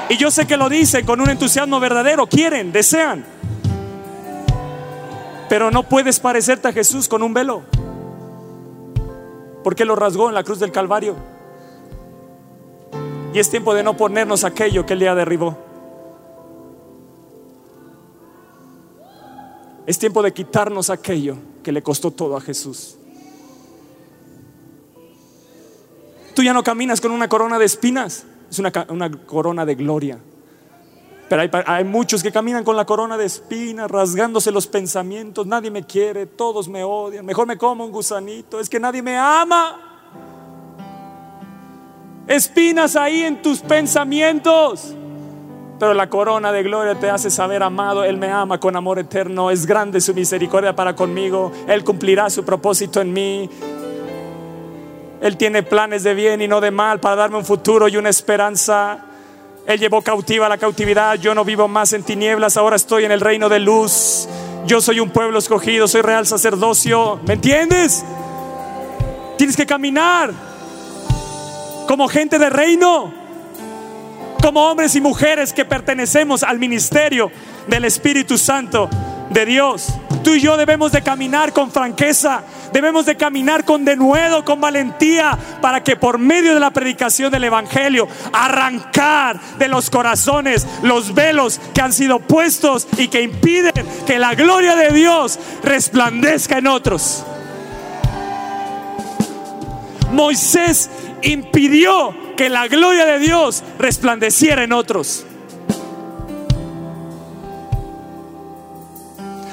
Y yo sé que lo dicen con un entusiasmo verdadero, quieren, desean. Pero no puedes parecerte a Jesús con un velo. Porque lo rasgó en la cruz del Calvario. Y es tiempo de no ponernos aquello que Él ya derribó. Es tiempo de quitarnos aquello que le costó todo a Jesús. Tú ya no caminas con una corona de espinas es una, corona de gloria. Pero hay, hay, muchos que caminan con la corona de espinas, rasgándose los pensamientos. Nadie me quiere, todos me odian. Mejor me como un gusanito. Es que nadie me ama. Espinas ahí en tus pensamientos. Pero la corona de gloria te hace saber, amado, Él me ama con amor eterno. Es grande su misericordia para conmigo. Él cumplirá su propósito en mí. Él tiene planes de bien y no de mal para darme un futuro y una esperanza. Él llevó cautiva la cautividad. Yo no vivo más en tinieblas, ahora estoy en el reino de luz. Yo soy un pueblo escogido, soy real sacerdocio. ¿Me entiendes? Tienes que caminar como gente de reino, como hombres y mujeres que pertenecemos al ministerio del Espíritu Santo de Dios. Tú y yo debemos de caminar con franqueza, debemos de caminar con denuedo, con valentía, para que por medio de la predicación del Evangelio, arrancar de los corazones los velos que han sido puestos y que impiden que la gloria de Dios resplandezca en otros. Moisés impidió que la gloria de Dios resplandeciera en otros.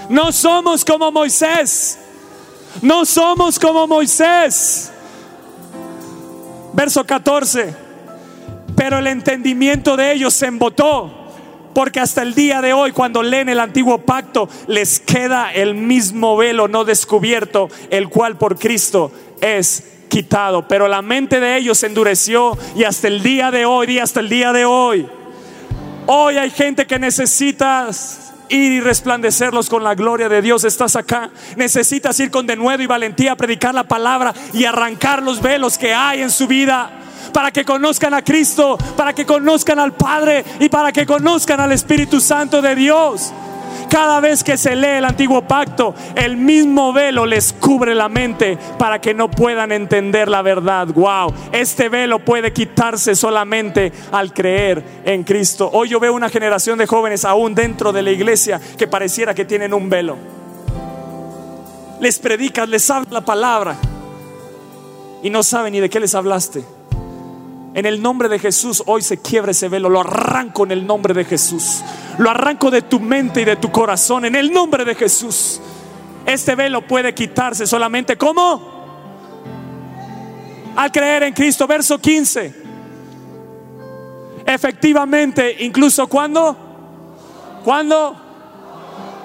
No somos como Moisés. No somos como Moisés. Verso 14. Pero el entendimiento de ellos se embotó. Porque hasta el día de hoy, cuando leen el antiguo pacto, les queda el mismo velo no descubierto, el cual por Cristo es quitado, pero la mente de ellos se endureció y hasta el día de hoy, y hasta el día de hoy, hoy hay gente que necesitas ir y resplandecerlos con la gloria de Dios. Estás acá. Necesitas ir con denuedo y valentía a predicar la palabra y arrancar los velos que hay en su vida. Para que conozcan a Cristo, para que conozcan al Padre y para que conozcan al Espíritu Santo de Dios. Cada vez que se lee el antiguo pacto, el mismo velo les cubre la mente para que no puedan entender la verdad. Wow, este velo puede quitarse solamente al creer en Cristo. Hoy yo veo una generación de jóvenes aún dentro de la iglesia que pareciera que tienen un velo. Les predicas, les habla la palabra y no saben ni de qué les hablaste. En el nombre de Jesús hoy se quiebra ese velo, lo arranco en el nombre de Jesús. Lo arranco de tu mente y de tu corazón en el nombre de Jesús. Este velo puede quitarse solamente ¿cómo? Al creer en Cristo, verso 15. Efectivamente, incluso cuando cuando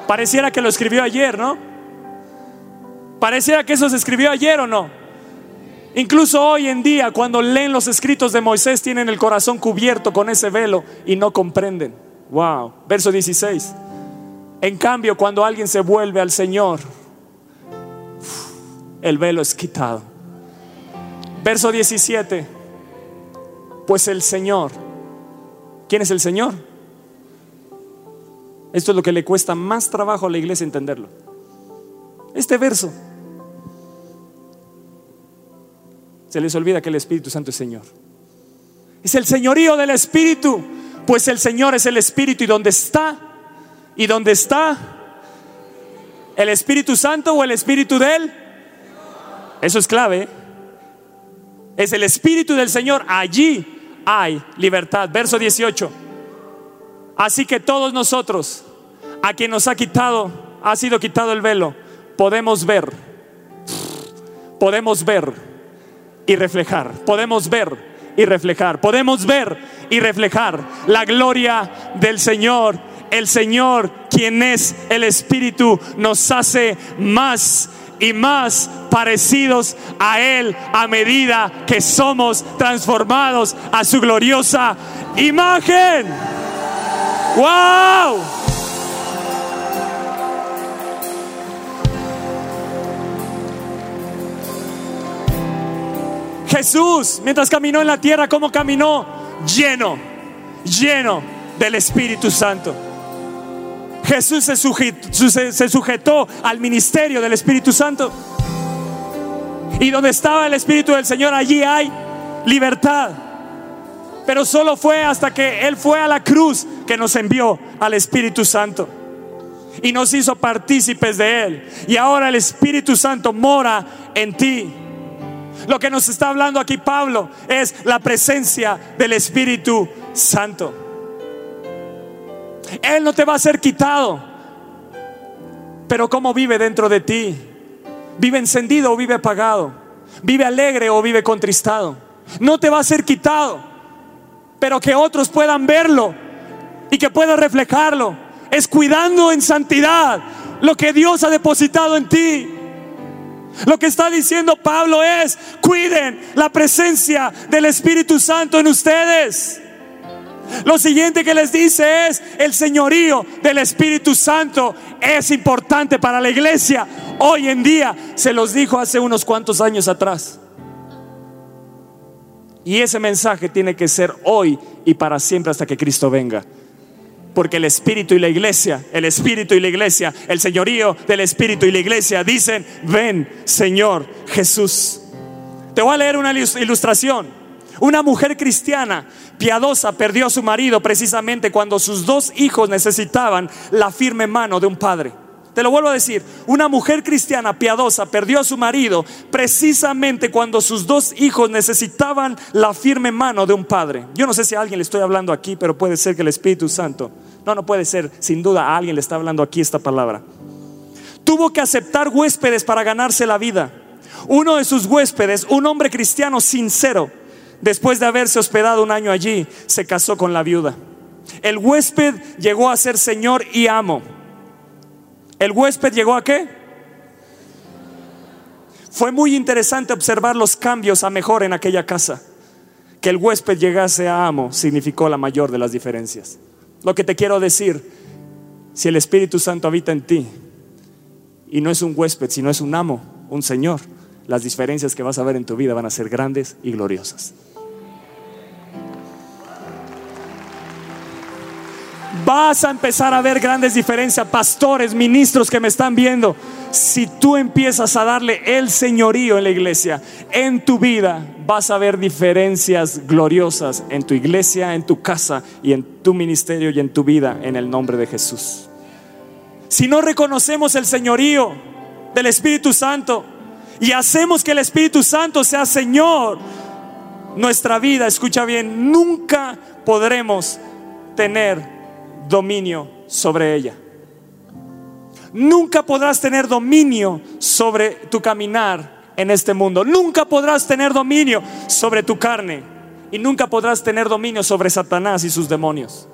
pareciera que lo escribió ayer, ¿no? Pareciera que eso se escribió ayer o no. Incluso hoy en día, cuando leen los escritos de Moisés, tienen el corazón cubierto con ese velo y no comprenden. Wow. Verso 16. En cambio, cuando alguien se vuelve al Señor, el velo es quitado. Verso 17. Pues el Señor. ¿Quién es el Señor? Esto es lo que le cuesta más trabajo a la iglesia entenderlo. Este verso. Se les olvida que el Espíritu Santo es Señor. Es el señorío del Espíritu, pues el Señor es el Espíritu y donde está, y donde está el Espíritu Santo o el Espíritu de Él. Eso es clave. Es el Espíritu del Señor. Allí hay libertad. Verso 18. Así que todos nosotros, a quien nos ha quitado, ha sido quitado el velo, podemos ver, podemos ver y reflejar. Podemos ver y reflejar. Podemos ver y reflejar la gloria del Señor. El Señor, quien es el Espíritu, nos hace más y más parecidos a Él a medida que somos transformados a su gloriosa imagen. ¡Wow! Jesús, mientras caminó en la tierra, ¿cómo caminó? Lleno, lleno del Espíritu Santo. Jesús se sujetó, al ministerio del Espíritu Santo. Y donde estaba el Espíritu del Señor, allí hay libertad. Pero solo fue hasta que Él fue a la cruz que nos envió al Espíritu Santo. Y nos hizo partícipes de Él. Y ahora el Espíritu Santo mora en ti. Lo que nos está hablando aquí Pablo es la presencia del Espíritu Santo. Él no te va a ser quitado. Pero ¿cómo vive dentro de ti? ¿Vive encendido o vive apagado? ¿Vive alegre o vive contristado? No te va a ser quitado. Pero que otros puedan verlo y que puedan reflejarlo. Es cuidando en santidad lo que Dios ha depositado en ti. Lo que está diciendo Pablo es, cuiden la presencia del Espíritu Santo en ustedes. Lo siguiente que les dice es, el señorío del Espíritu Santo es importante para la iglesia. Hoy en día se los dijo hace unos cuantos años atrás. Y ese mensaje tiene que ser hoy y para siempre hasta que Cristo venga. Porque el Espíritu y la iglesia, el Espíritu y la iglesia, el señorío del Espíritu y la iglesia dicen, ven Señor Jesús. Te voy a leer una ilustración. Una mujer cristiana piadosa perdió a su marido precisamente cuando sus dos hijos necesitaban la firme mano de un padre. Te lo vuelvo a decir, una mujer cristiana piadosa perdió a su marido precisamente cuando sus dos hijos necesitaban la firme mano de un padre. Yo no sé si a alguien le estoy hablando aquí, pero puede ser que el Espíritu Santo, no, no puede ser, sin duda a alguien le está hablando aquí esta palabra. Tuvo que aceptar huéspedes para ganarse la vida. Uno de sus huéspedes, un hombre cristiano sincero, después de haberse hospedado un año allí, se casó con la viuda. El huésped llegó a ser señor y amo. ¿El huésped llegó a qué? Fue muy interesante observar los cambios a mejor en aquella casa. Que el huésped llegase a amo significó la mayor de las diferencias. Lo que te quiero decir, si el Espíritu Santo habita en ti y no es un huésped, sino es un amo, un Señor, las diferencias que vas a ver en tu vida van a ser grandes y gloriosas. Vas a empezar a ver grandes diferencias, pastores, ministros que me están viendo. Si tú empiezas a darle el señorío en la iglesia, en tu vida, vas a ver diferencias gloriosas en tu iglesia, en tu casa y en tu ministerio y en tu vida en el nombre de Jesús. Si no reconocemos el señorío del Espíritu Santo y hacemos que el Espíritu Santo sea Señor, nuestra vida, escucha bien, nunca podremos tener dominio sobre ella. Nunca podrás tener dominio sobre tu caminar en este mundo. Nunca podrás tener dominio sobre tu carne. Y nunca podrás tener dominio sobre Satanás y sus demonios.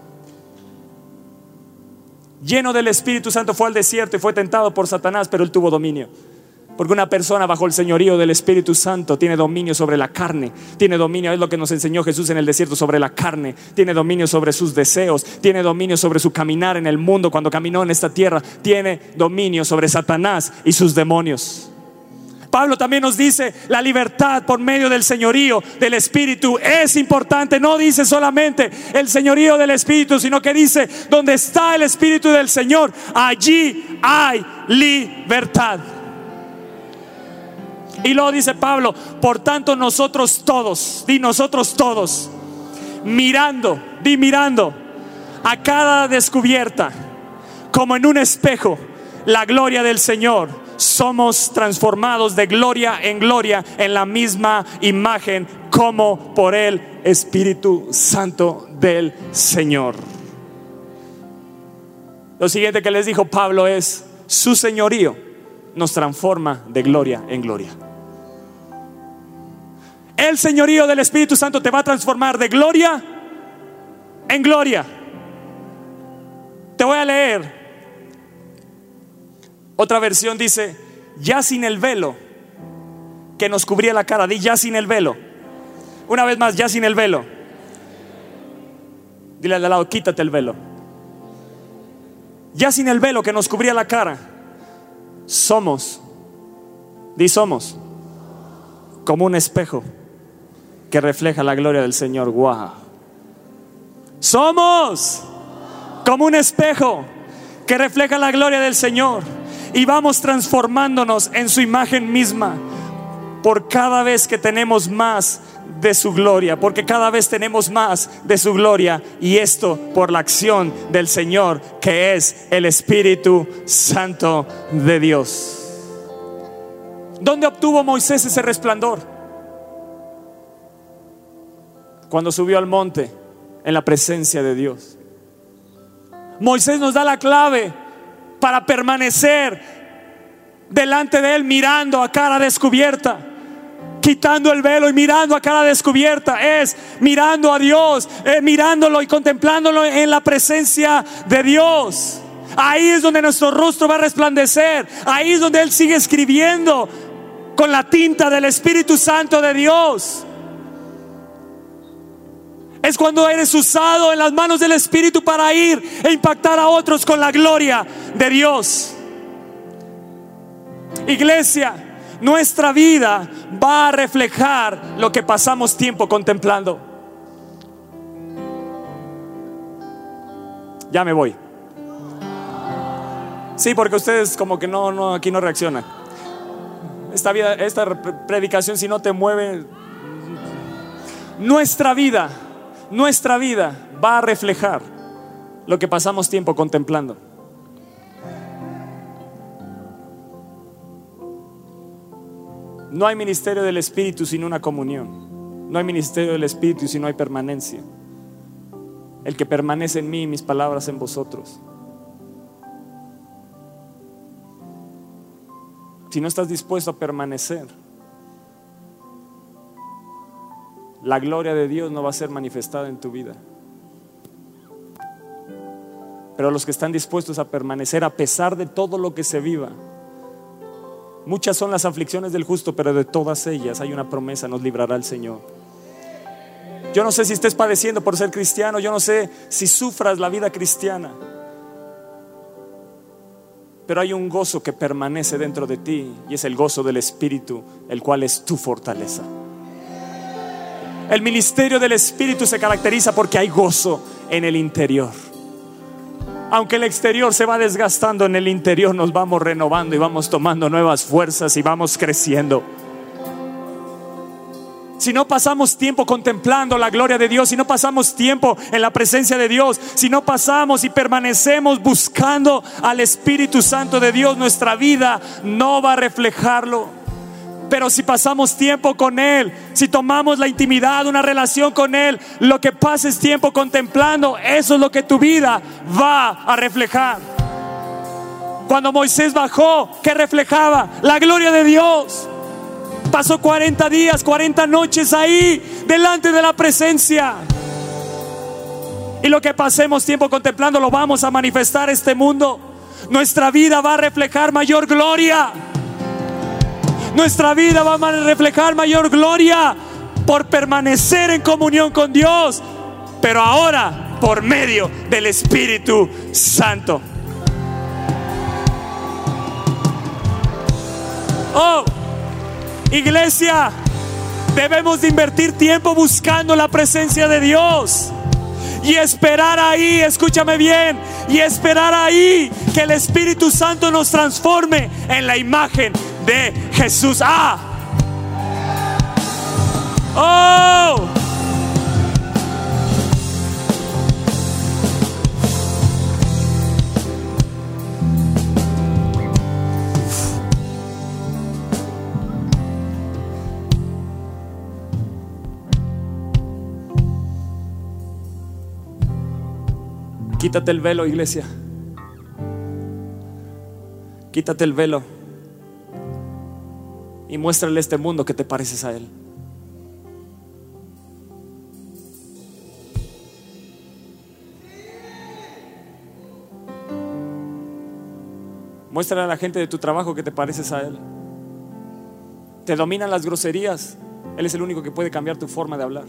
Lleno del Espíritu Santo fue al desierto y fue tentado por Satanás, pero él tuvo dominio. Porque una persona bajo el señorío del Espíritu Santo tiene dominio sobre la carne, tiene dominio, es lo que nos enseñó Jesús en el desierto, sobre la carne, tiene dominio sobre sus deseos, tiene dominio sobre su caminar en el mundo cuando caminó en esta tierra, tiene dominio sobre Satanás y sus demonios. Pablo también nos dice, la libertad por medio del señorío del Espíritu es importante. No dice solamente el señorío del Espíritu, sino que dice, donde está el Espíritu del Señor, allí hay libertad. Y luego dice Pablo, por tanto nosotros todos, di nosotros todos, mirando, di mirando a cada descubierta, como en un espejo, la gloria del Señor, somos transformados de gloria en gloria en la misma imagen como por el Espíritu Santo del Señor. Lo siguiente que les dijo Pablo es, su señorío nos transforma de gloria en gloria. El señorío del Espíritu Santo te va a transformar de gloria en gloria. Te voy a leer. Otra versión dice, ya sin el velo que nos cubría la cara. Di ya sin el velo. Una vez más, ya sin el velo. Dile al lado, quítate el velo. Ya sin el velo que nos cubría la cara. Somos, di somos, como un espejo que refleja la gloria del Señor. Wow. Somos como un espejo que refleja la gloria del Señor y vamos transformándonos en su imagen misma por cada vez que tenemos más de su gloria, porque cada vez tenemos más de su gloria y esto por la acción del Señor que es el Espíritu Santo de Dios. ¿Dónde obtuvo Moisés ese resplandor? Cuando subió al monte en la presencia de Dios. Moisés nos da la clave para permanecer delante de Él mirando a cara descubierta. Quitando el velo y mirando a cara descubierta es mirando a Dios, mirándolo y contemplándolo en la presencia de Dios. Ahí es donde nuestro rostro va a resplandecer. Ahí es donde Él sigue escribiendo con la tinta del Espíritu Santo de Dios. Es cuando eres usado en las manos del Espíritu para ir e impactar a otros con la gloria de Dios. Iglesia, nuestra vida va a reflejar lo que pasamos tiempo contemplando. Ya me voy. Sí, porque ustedes como que no, no, aquí no reaccionan. Esta vida, esta predicación, si no te mueve, nuestra vida nuestra vida va a reflejar lo que pasamos tiempo contemplando. No hay ministerio del Espíritu sin una comunión. No hay ministerio del Espíritu si no hay permanencia. El que permanece en mí y mis palabras en vosotros. Si no estás dispuesto a permanecer, la gloria de Dios no va a ser manifestada en tu vida. Pero los que están dispuestos a permanecer a pesar de todo lo que se viva, Muchas son las aflicciones del justo, pero de todas ellas hay una promesa, nos librará el Señor. Yo no sé si estés padeciendo por ser cristiano, yo no sé si sufras la vida cristiana, pero hay un gozo que permanece dentro de ti y es el gozo del Espíritu, el cual es tu fortaleza. El ministerio del Espíritu se caracteriza porque hay gozo en el interior. Aunque el exterior se va desgastando, en el interior nos vamos renovando y vamos tomando nuevas fuerzas y vamos creciendo. Si no pasamos tiempo contemplando la gloria de Dios, si no pasamos tiempo en la presencia de Dios, si no pasamos y permanecemos buscando al Espíritu Santo de Dios, nuestra vida no va a reflejarlo. Pero si pasamos tiempo con Él, si tomamos la intimidad, una relación con Él, lo que pases tiempo contemplando, eso es lo que tu vida va a reflejar. Cuando Moisés bajó, ¿qué reflejaba? La gloria de Dios. Pasó 40 días, 40 noches ahí, delante de la presencia. Y lo que pasemos tiempo contemplando lo vamos a manifestar este mundo. Nuestra vida va a reflejar mayor gloria. Nuestra vida va a reflejar mayor gloria por permanecer en comunión con Dios, pero ahora por medio del Espíritu Santo. Oh, iglesia, debemos de invertir tiempo buscando la presencia de Dios y esperar ahí, escúchame bien, y esperar ahí que el Espíritu Santo nos transforme en la imagen de Jesús. Ah. Oh. Quítate el velo, iglesia. Quítate el velo y muéstrale a este mundo que te pareces a Él. Muéstrale a la gente de tu trabajo que te pareces a Él. Te dominan las groserías. Él es el único que puede cambiar tu forma de hablar.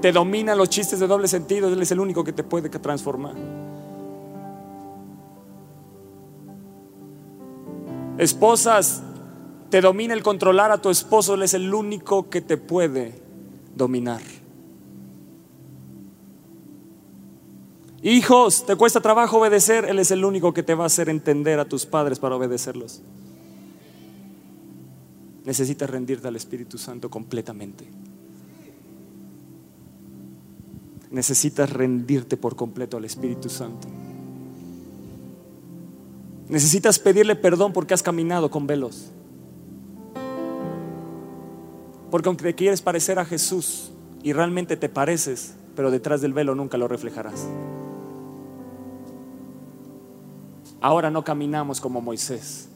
Te dominan los chistes de doble sentido. Él es el único que te puede transformar. Esposas, te domina el controlar a tu esposo, Él es el único que te puede dominar. Hijos, te cuesta trabajo obedecer, Él es el único que te va a hacer entender a tus padres para obedecerlos. Necesitas rendirte al Espíritu Santo completamente. Necesitas rendirte por completo al Espíritu Santo. Necesitas pedirle perdón porque has caminado con velos. Porque aunque te quieres parecer a Jesús y realmente te pareces, pero detrás del velo nunca lo reflejarás. Ahora no caminamos como Moisés.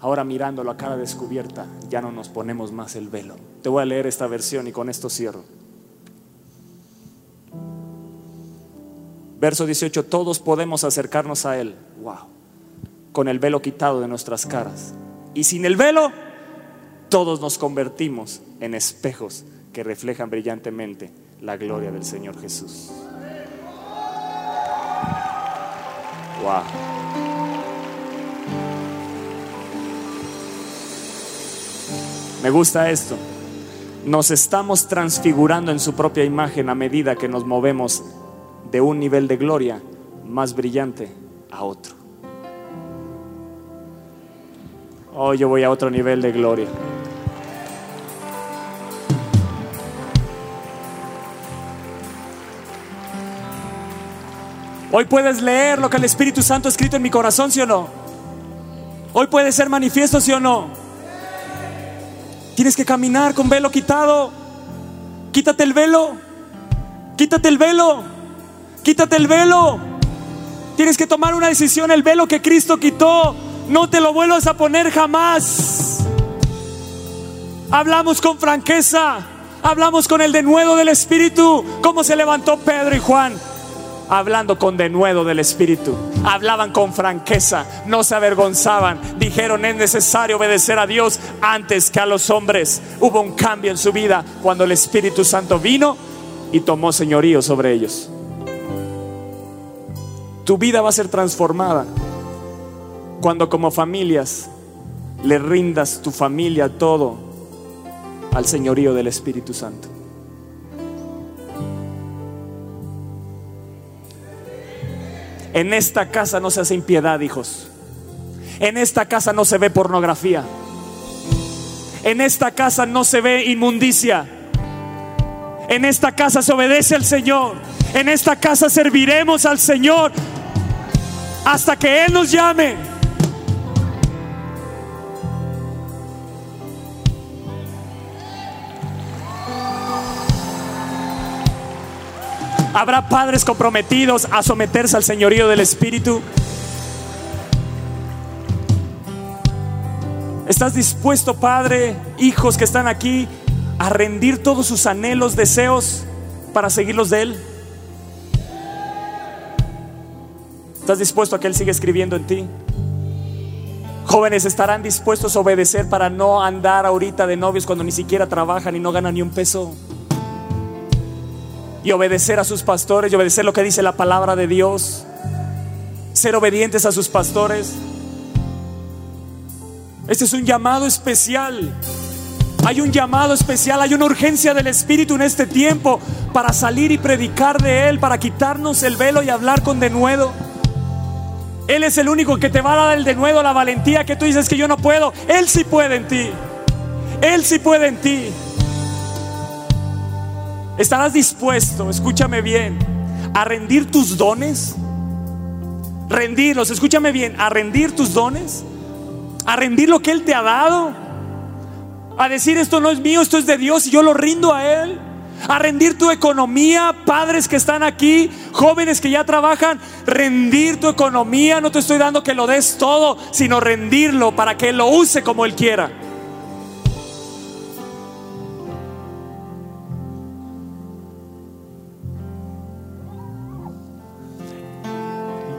Ahora mirándolo a cara descubierta, ya no nos ponemos más el velo. Te voy a leer esta versión y con esto cierro. Verso 18, todos podemos acercarnos a Él. Wow con el velo quitado de nuestras caras. Y sin el velo, todos nos convertimos en espejos que reflejan brillantemente la gloria del Señor Jesús. Wow. Me gusta esto. Nos estamos transfigurando en su propia imagen a medida que nos movemos de un nivel de gloria más brillante a otro. Hoy yo voy a otro nivel de gloria. Hoy puedes leer lo que el Espíritu Santo ha escrito en mi corazón, ¿sí o no? Hoy puede ser manifiesto, ¿sí o no? Tienes que caminar con velo quitado. Quítate el velo. Quítate el velo. Quítate el velo. Tienes que tomar una decisión. El velo que Cristo quitó no te lo vuelvas a poner jamás. Hablamos con franqueza. Hablamos con el denuedo del Espíritu. Cómo se levantó Pedro y Juan. hablando con denuedo del Espíritu. Hablaban con franqueza, no se avergonzaban. Dijeron, es necesario obedecer a Dios antes que a los hombres. Hubo un cambio en su vida cuando el Espíritu Santo vino y tomó señorío sobre ellos. Tu vida va a ser transformada cuando como familias le rindas tu familia todo al señorío del Espíritu Santo. En esta casa no se hace impiedad, hijos. En esta casa no se ve pornografía. En esta casa no se ve inmundicia. En esta casa se obedece al Señor. En esta casa serviremos al Señor hasta que Él nos llame. Habrá padres comprometidos a someterse al señorío del Espíritu. ¿Estás dispuesto, Padre, hijos que están aquí, a rendir todos sus anhelos, deseos para seguirlos de Él? ¿Estás dispuesto a que Él siga escribiendo en ti? Jóvenes estarán dispuestos a obedecer para no andar ahorita de novios cuando ni siquiera trabajan y no ganan ni un peso y obedecer a sus pastores y obedecer lo que dice la palabra de Dios. Ser obedientes a sus pastores. Este es un llamado especial. Hay un llamado especial, hay una urgencia del Espíritu en este tiempo para salir y predicar de Él, para quitarnos el velo y hablar con denuedo. Él es el único que te va a dar el denuedo, la valentía que tú dices que yo no puedo. Él sí puede en ti. Él sí puede en ti. ¿Estarás dispuesto, escúchame bien, a rendir tus dones? Rendirlos, escúchame bien, a rendir tus dones, a rendir lo que Él te ha dado, a decir esto no es mío, esto es de Dios y yo lo rindo a Él, a rendir tu economía, padres que están aquí, jóvenes que ya trabajan, rendir tu economía, no te estoy dando que lo des todo, sino rendirlo para que Él lo use como Él quiera.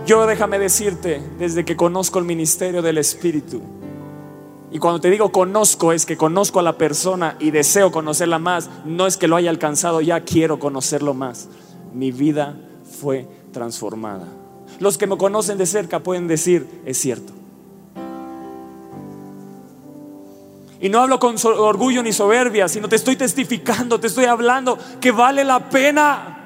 Yo déjame decirte, desde que conozco el ministerio del Espíritu, y cuando te digo conozco es que conozco a la persona y deseo conocerla más, no es que lo haya alcanzado, ya quiero conocerlo más. Mi vida fue transformada. Los que me conocen de cerca pueden decir, es cierto. Y no hablo con orgullo ni soberbia, sino te estoy testificando, te estoy hablando que vale la pena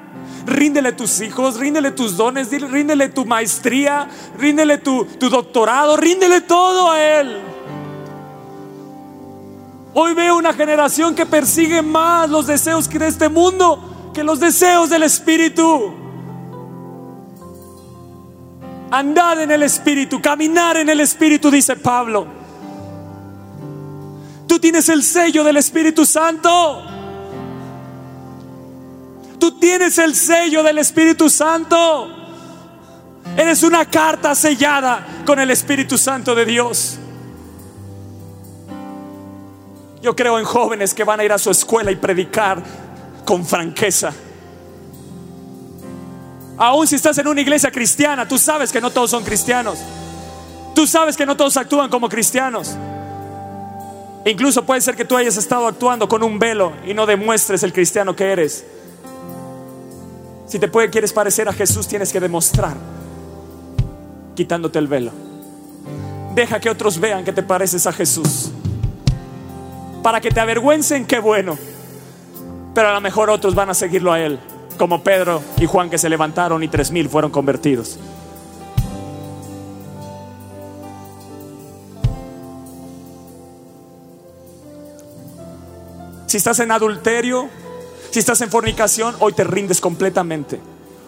Ríndele tus hijos, ríndele tus dones, ríndele tu maestría, ríndele tu, doctorado, ríndele todo a Él. Hoy veo una generación que persigue más los deseos de este mundo que los deseos del Espíritu. Andad en el Espíritu, caminar en el Espíritu, dice Pablo. Tú tienes el sello del Espíritu Santo. Tú tienes el sello del Espíritu Santo. Eres una carta sellada con el Espíritu Santo de Dios. Yo creo en jóvenes que van a ir a su escuela y predicar con franqueza. Aún si estás en una iglesia cristiana, tú sabes que no todos son cristianos. Tú sabes que no todos actúan como cristianos. Incluso puede ser que tú hayas estado actuando con un velo y no demuestres el cristiano que eres. Si te puede, quieres parecer a Jesús, tienes que demostrar quitándote el velo. Deja que otros vean que te pareces a Jesús. Para que te avergüencen, qué bueno. Pero a lo mejor otros van a seguirlo a Él, como Pedro y Juan que se levantaron y tres mil fueron convertidos. Si estás en adulterio, si estás en fornicación, hoy te rindes completamente.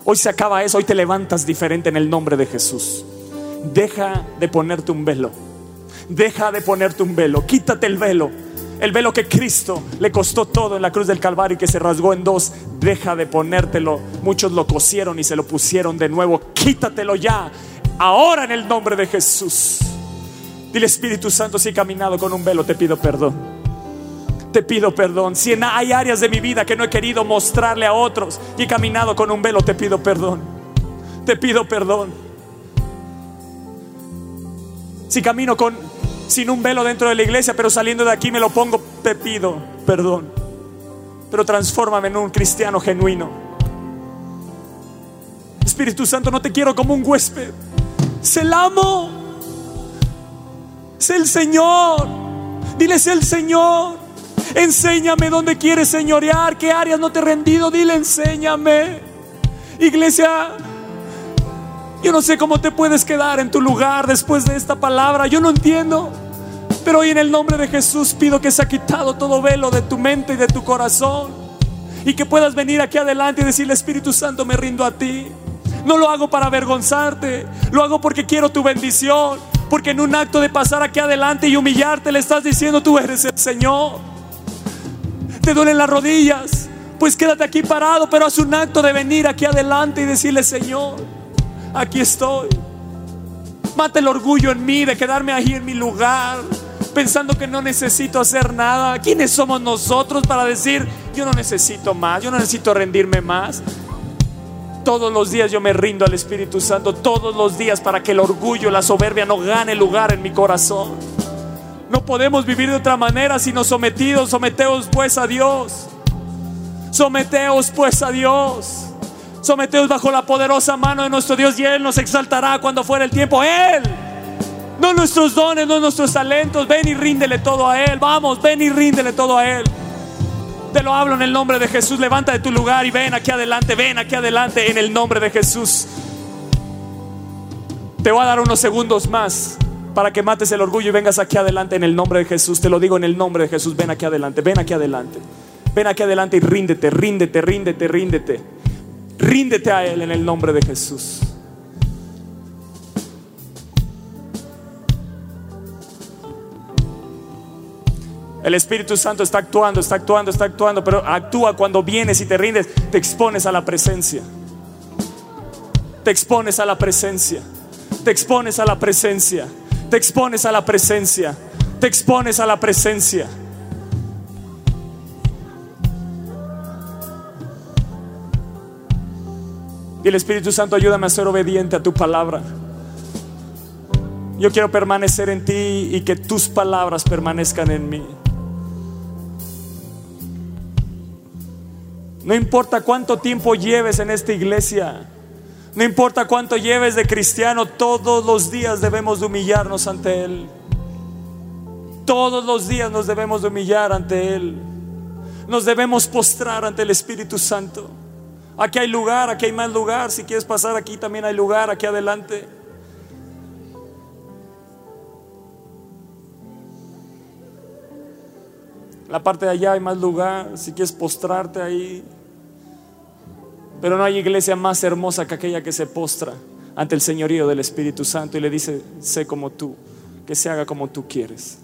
Hoy se acaba eso, hoy te levantas diferente en el nombre de Jesús. Deja de ponerte un velo. Deja de ponerte un velo. Quítate el velo. El velo que Cristo le costó todo en la cruz del Calvario y que se rasgó en dos. Deja de ponértelo. Muchos lo cosieron y se lo pusieron de nuevo. Quítatelo ya. Ahora en el nombre de Jesús. Dile Espíritu Santo, si he caminado con un velo, te pido perdón te pido perdón. Si hay áreas de mi vida que no he querido mostrarle a otros y he caminado con un velo, te pido perdón. te pido perdón. Si camino con sin un velo dentro de la iglesia, pero saliendo de aquí me lo pongo, te pido perdón. Pero transfórmame en un cristiano genuino. Espíritu Santo, no te quiero como un huésped. Se el amo. Sé el Señor. Diles el Señor. Enséñame dónde quieres señorear, qué áreas no te he rendido. Dile, enséñame. Iglesia, yo no sé cómo te puedes quedar en tu lugar después de esta palabra. Yo no entiendo. Pero hoy en el nombre de Jesús pido que se ha quitado todo velo de tu mente y de tu corazón. Y que puedas venir aquí adelante y decirle, Espíritu Santo, me rindo a ti. No lo hago para avergonzarte. Lo hago porque quiero tu bendición. Porque en un acto de pasar aquí adelante y humillarte le estás diciendo, tú eres el Señor. Te duelen las rodillas. Pues quédate aquí parado, pero haz un acto de venir aquí adelante y decirle, Señor, aquí estoy. Mata el orgullo en mí de quedarme ahí en mi lugar pensando que no necesito hacer nada. ¿Quiénes somos nosotros para decir, yo no necesito más, yo no necesito rendirme más? Todos los días yo me rindo al Espíritu Santo, todos los días para que el orgullo, la soberbia no gane lugar en mi corazón. No podemos vivir de otra manera sino sometidos. Someteos pues a Dios. Someteos pues a Dios. Someteos bajo la poderosa mano de nuestro Dios y Él nos exaltará cuando fuera el tiempo. Él no nuestros dones, no nuestros talentos. Ven y ríndele todo a Él. Vamos, ven y ríndele todo a Él. Te lo hablo en el nombre de Jesús. Levanta de tu lugar y ven aquí adelante, ven aquí adelante en el nombre de Jesús. Te voy a dar unos segundos más para que mates el orgullo y vengas aquí adelante en el nombre de Jesús. Te lo digo en el nombre de Jesús. Ven aquí adelante, ven aquí adelante. Ven aquí adelante y ríndete, ríndete, ríndete, ríndete. Ríndete a Él en el nombre de Jesús. El Espíritu Santo está actuando, está actuando, está actuando, pero actúa cuando vienes y te rindes, te expones a la presencia. Te expones a la presencia. Te expones a la presencia. Te expones a la presencia. Te expones a la presencia. Y el Espíritu Santo ayúdame a ser obediente a tu palabra. Yo quiero permanecer en ti y que tus palabras permanezcan en mí. No importa cuánto tiempo lleves en esta iglesia, no importa cuánto lleves de cristiano, todos los días debemos de humillarnos ante Él. Todos los días nos debemos de humillar ante Él. Nos debemos postrar ante el Espíritu Santo. Aquí hay lugar, aquí hay más lugar. Si quieres pasar aquí también hay lugar, aquí adelante. La parte de allá hay más lugar, si quieres postrarte ahí. Pero no hay iglesia más hermosa que aquella que se postra ante el señorío del Espíritu Santo y le dice, sé como tú, que se haga como tú quieres.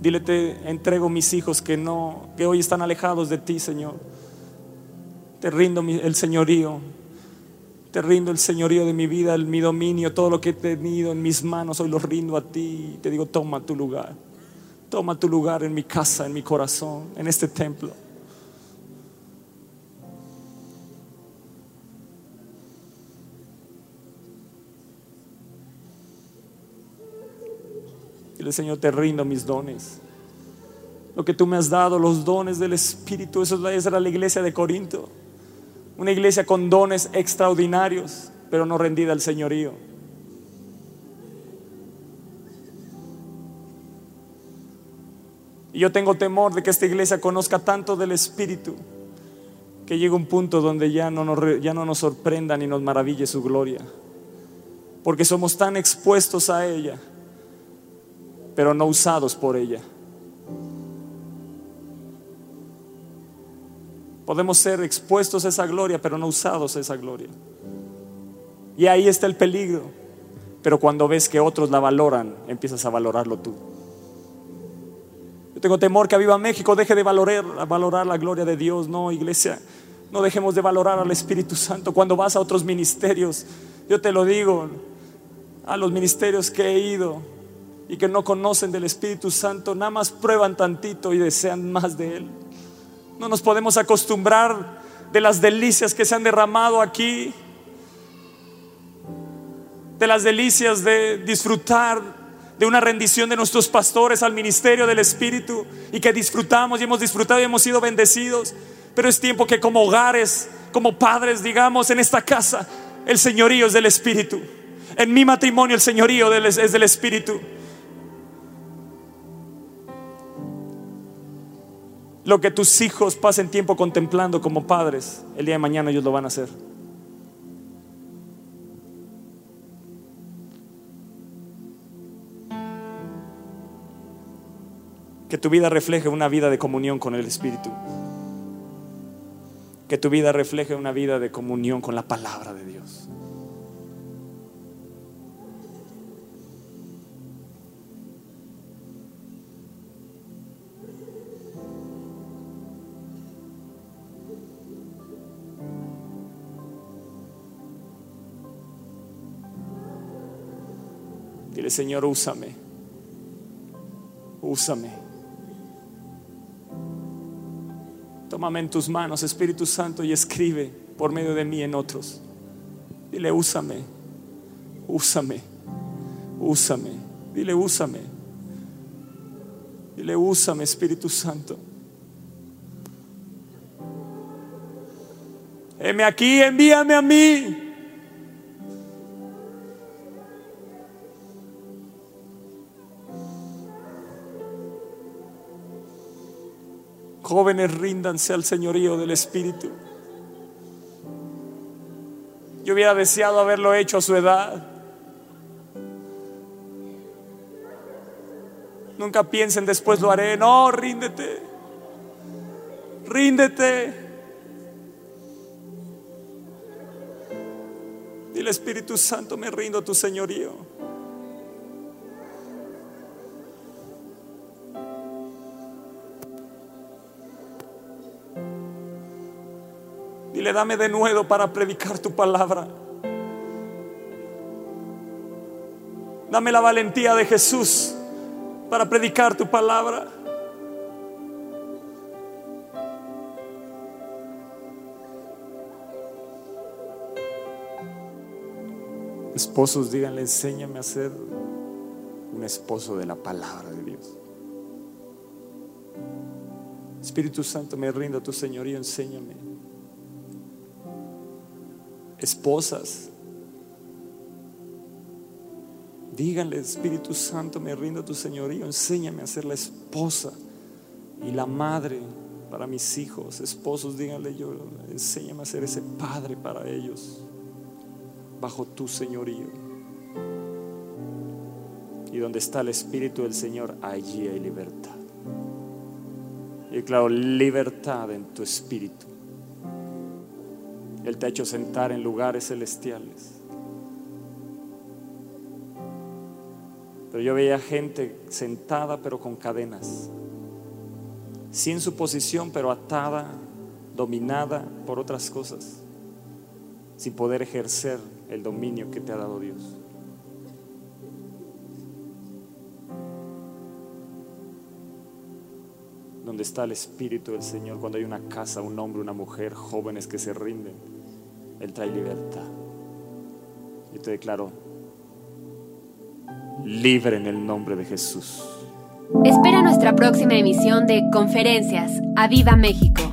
Dile, te entrego mis hijos que no, que hoy están alejados de ti, Señor. Te rindo el señorío. Te rindo el señorío de mi vida, el, mi dominio, todo lo que he tenido en mis manos, hoy lo rindo a ti. Te digo, toma tu lugar. Toma tu lugar en mi casa, en mi corazón, en este templo. Dile, Señor, te rindo mis dones. Lo que tú me has dado, los dones del Espíritu, eso era la iglesia de Corinto. Una iglesia con dones extraordinarios, pero no rendida al señorío. Y yo tengo temor de que esta iglesia conozca tanto del Espíritu que llegue un punto donde ya no, nos, ya no nos sorprenda ni nos maraville su gloria. Porque somos tan expuestos a ella, pero no usados por ella. Podemos ser expuestos a esa gloria, pero no usados a esa gloria. Y ahí está el peligro. Pero cuando ves que otros la valoran, empiezas a valorarlo tú. Yo tengo temor que a Viva México deje de valorar, valorar la gloria de Dios. No, iglesia, no dejemos de valorar al Espíritu Santo. Cuando vas a otros ministerios, yo te lo digo, a los ministerios que he ido, y que no conocen del Espíritu Santo, nada más prueban tantito y desean más de Él. No nos podemos acostumbrar de las delicias que se han derramado aquí, de las delicias de disfrutar de una rendición de nuestros pastores al ministerio del Espíritu y que disfrutamos y hemos disfrutado y hemos sido bendecidos. Pero es tiempo que como hogares, como padres, digamos, en esta casa, el señorío es del Espíritu. En mi matrimonio el señorío es del Espíritu. Lo que tus hijos pasen tiempo contemplando como padres, el día de mañana ellos lo van a hacer. Que tu vida refleje una vida de comunión con el Espíritu. Que tu vida refleje una vida de comunión con la palabra de Dios. Dile, Señor, úsame. Úsame. Tómame en tus manos, Espíritu Santo, y escribe por medio de mí en otros. Dile, úsame. Úsame. Úsame. Dile, úsame. Dile, úsame, Espíritu Santo. Heme aquí, envíame a mí. Jóvenes, ríndanse al señorío del Espíritu. Yo hubiera deseado haberlo hecho a su edad. Nunca piensen después lo haré. No, ríndete. Ríndete. Dile Espíritu Santo, me rindo a tu señorío. Dame de nuevo para predicar tu palabra. Dame la valentía de Jesús para predicar tu palabra. Esposos, díganle, enséñame a ser un esposo de la palabra de Dios. Espíritu Santo, me rindo a tu señorío, enséñame esposas. Díganle, Espíritu Santo, me rindo a tu señorío, enséñame a ser la esposa y la madre para mis hijos, esposos, díganle yo, enséñame a ser ese padre para ellos, bajo tu señorío. Y donde está el Espíritu del Señor, allí hay libertad. Y claro, libertad en tu espíritu. Él te ha hecho sentar en lugares celestiales. Pero yo veía gente sentada pero con cadenas, sin su posición pero atada, dominada por otras cosas, sin poder ejercer el dominio que te ha dado Dios. Donde está el Espíritu del Señor, cuando hay una casa, un hombre, una mujer, jóvenes que se rinden él trae libertad. Yo te declaro libre en el nombre de Jesús. Espera nuestra próxima emisión de Conferencias. ¡A Viva México!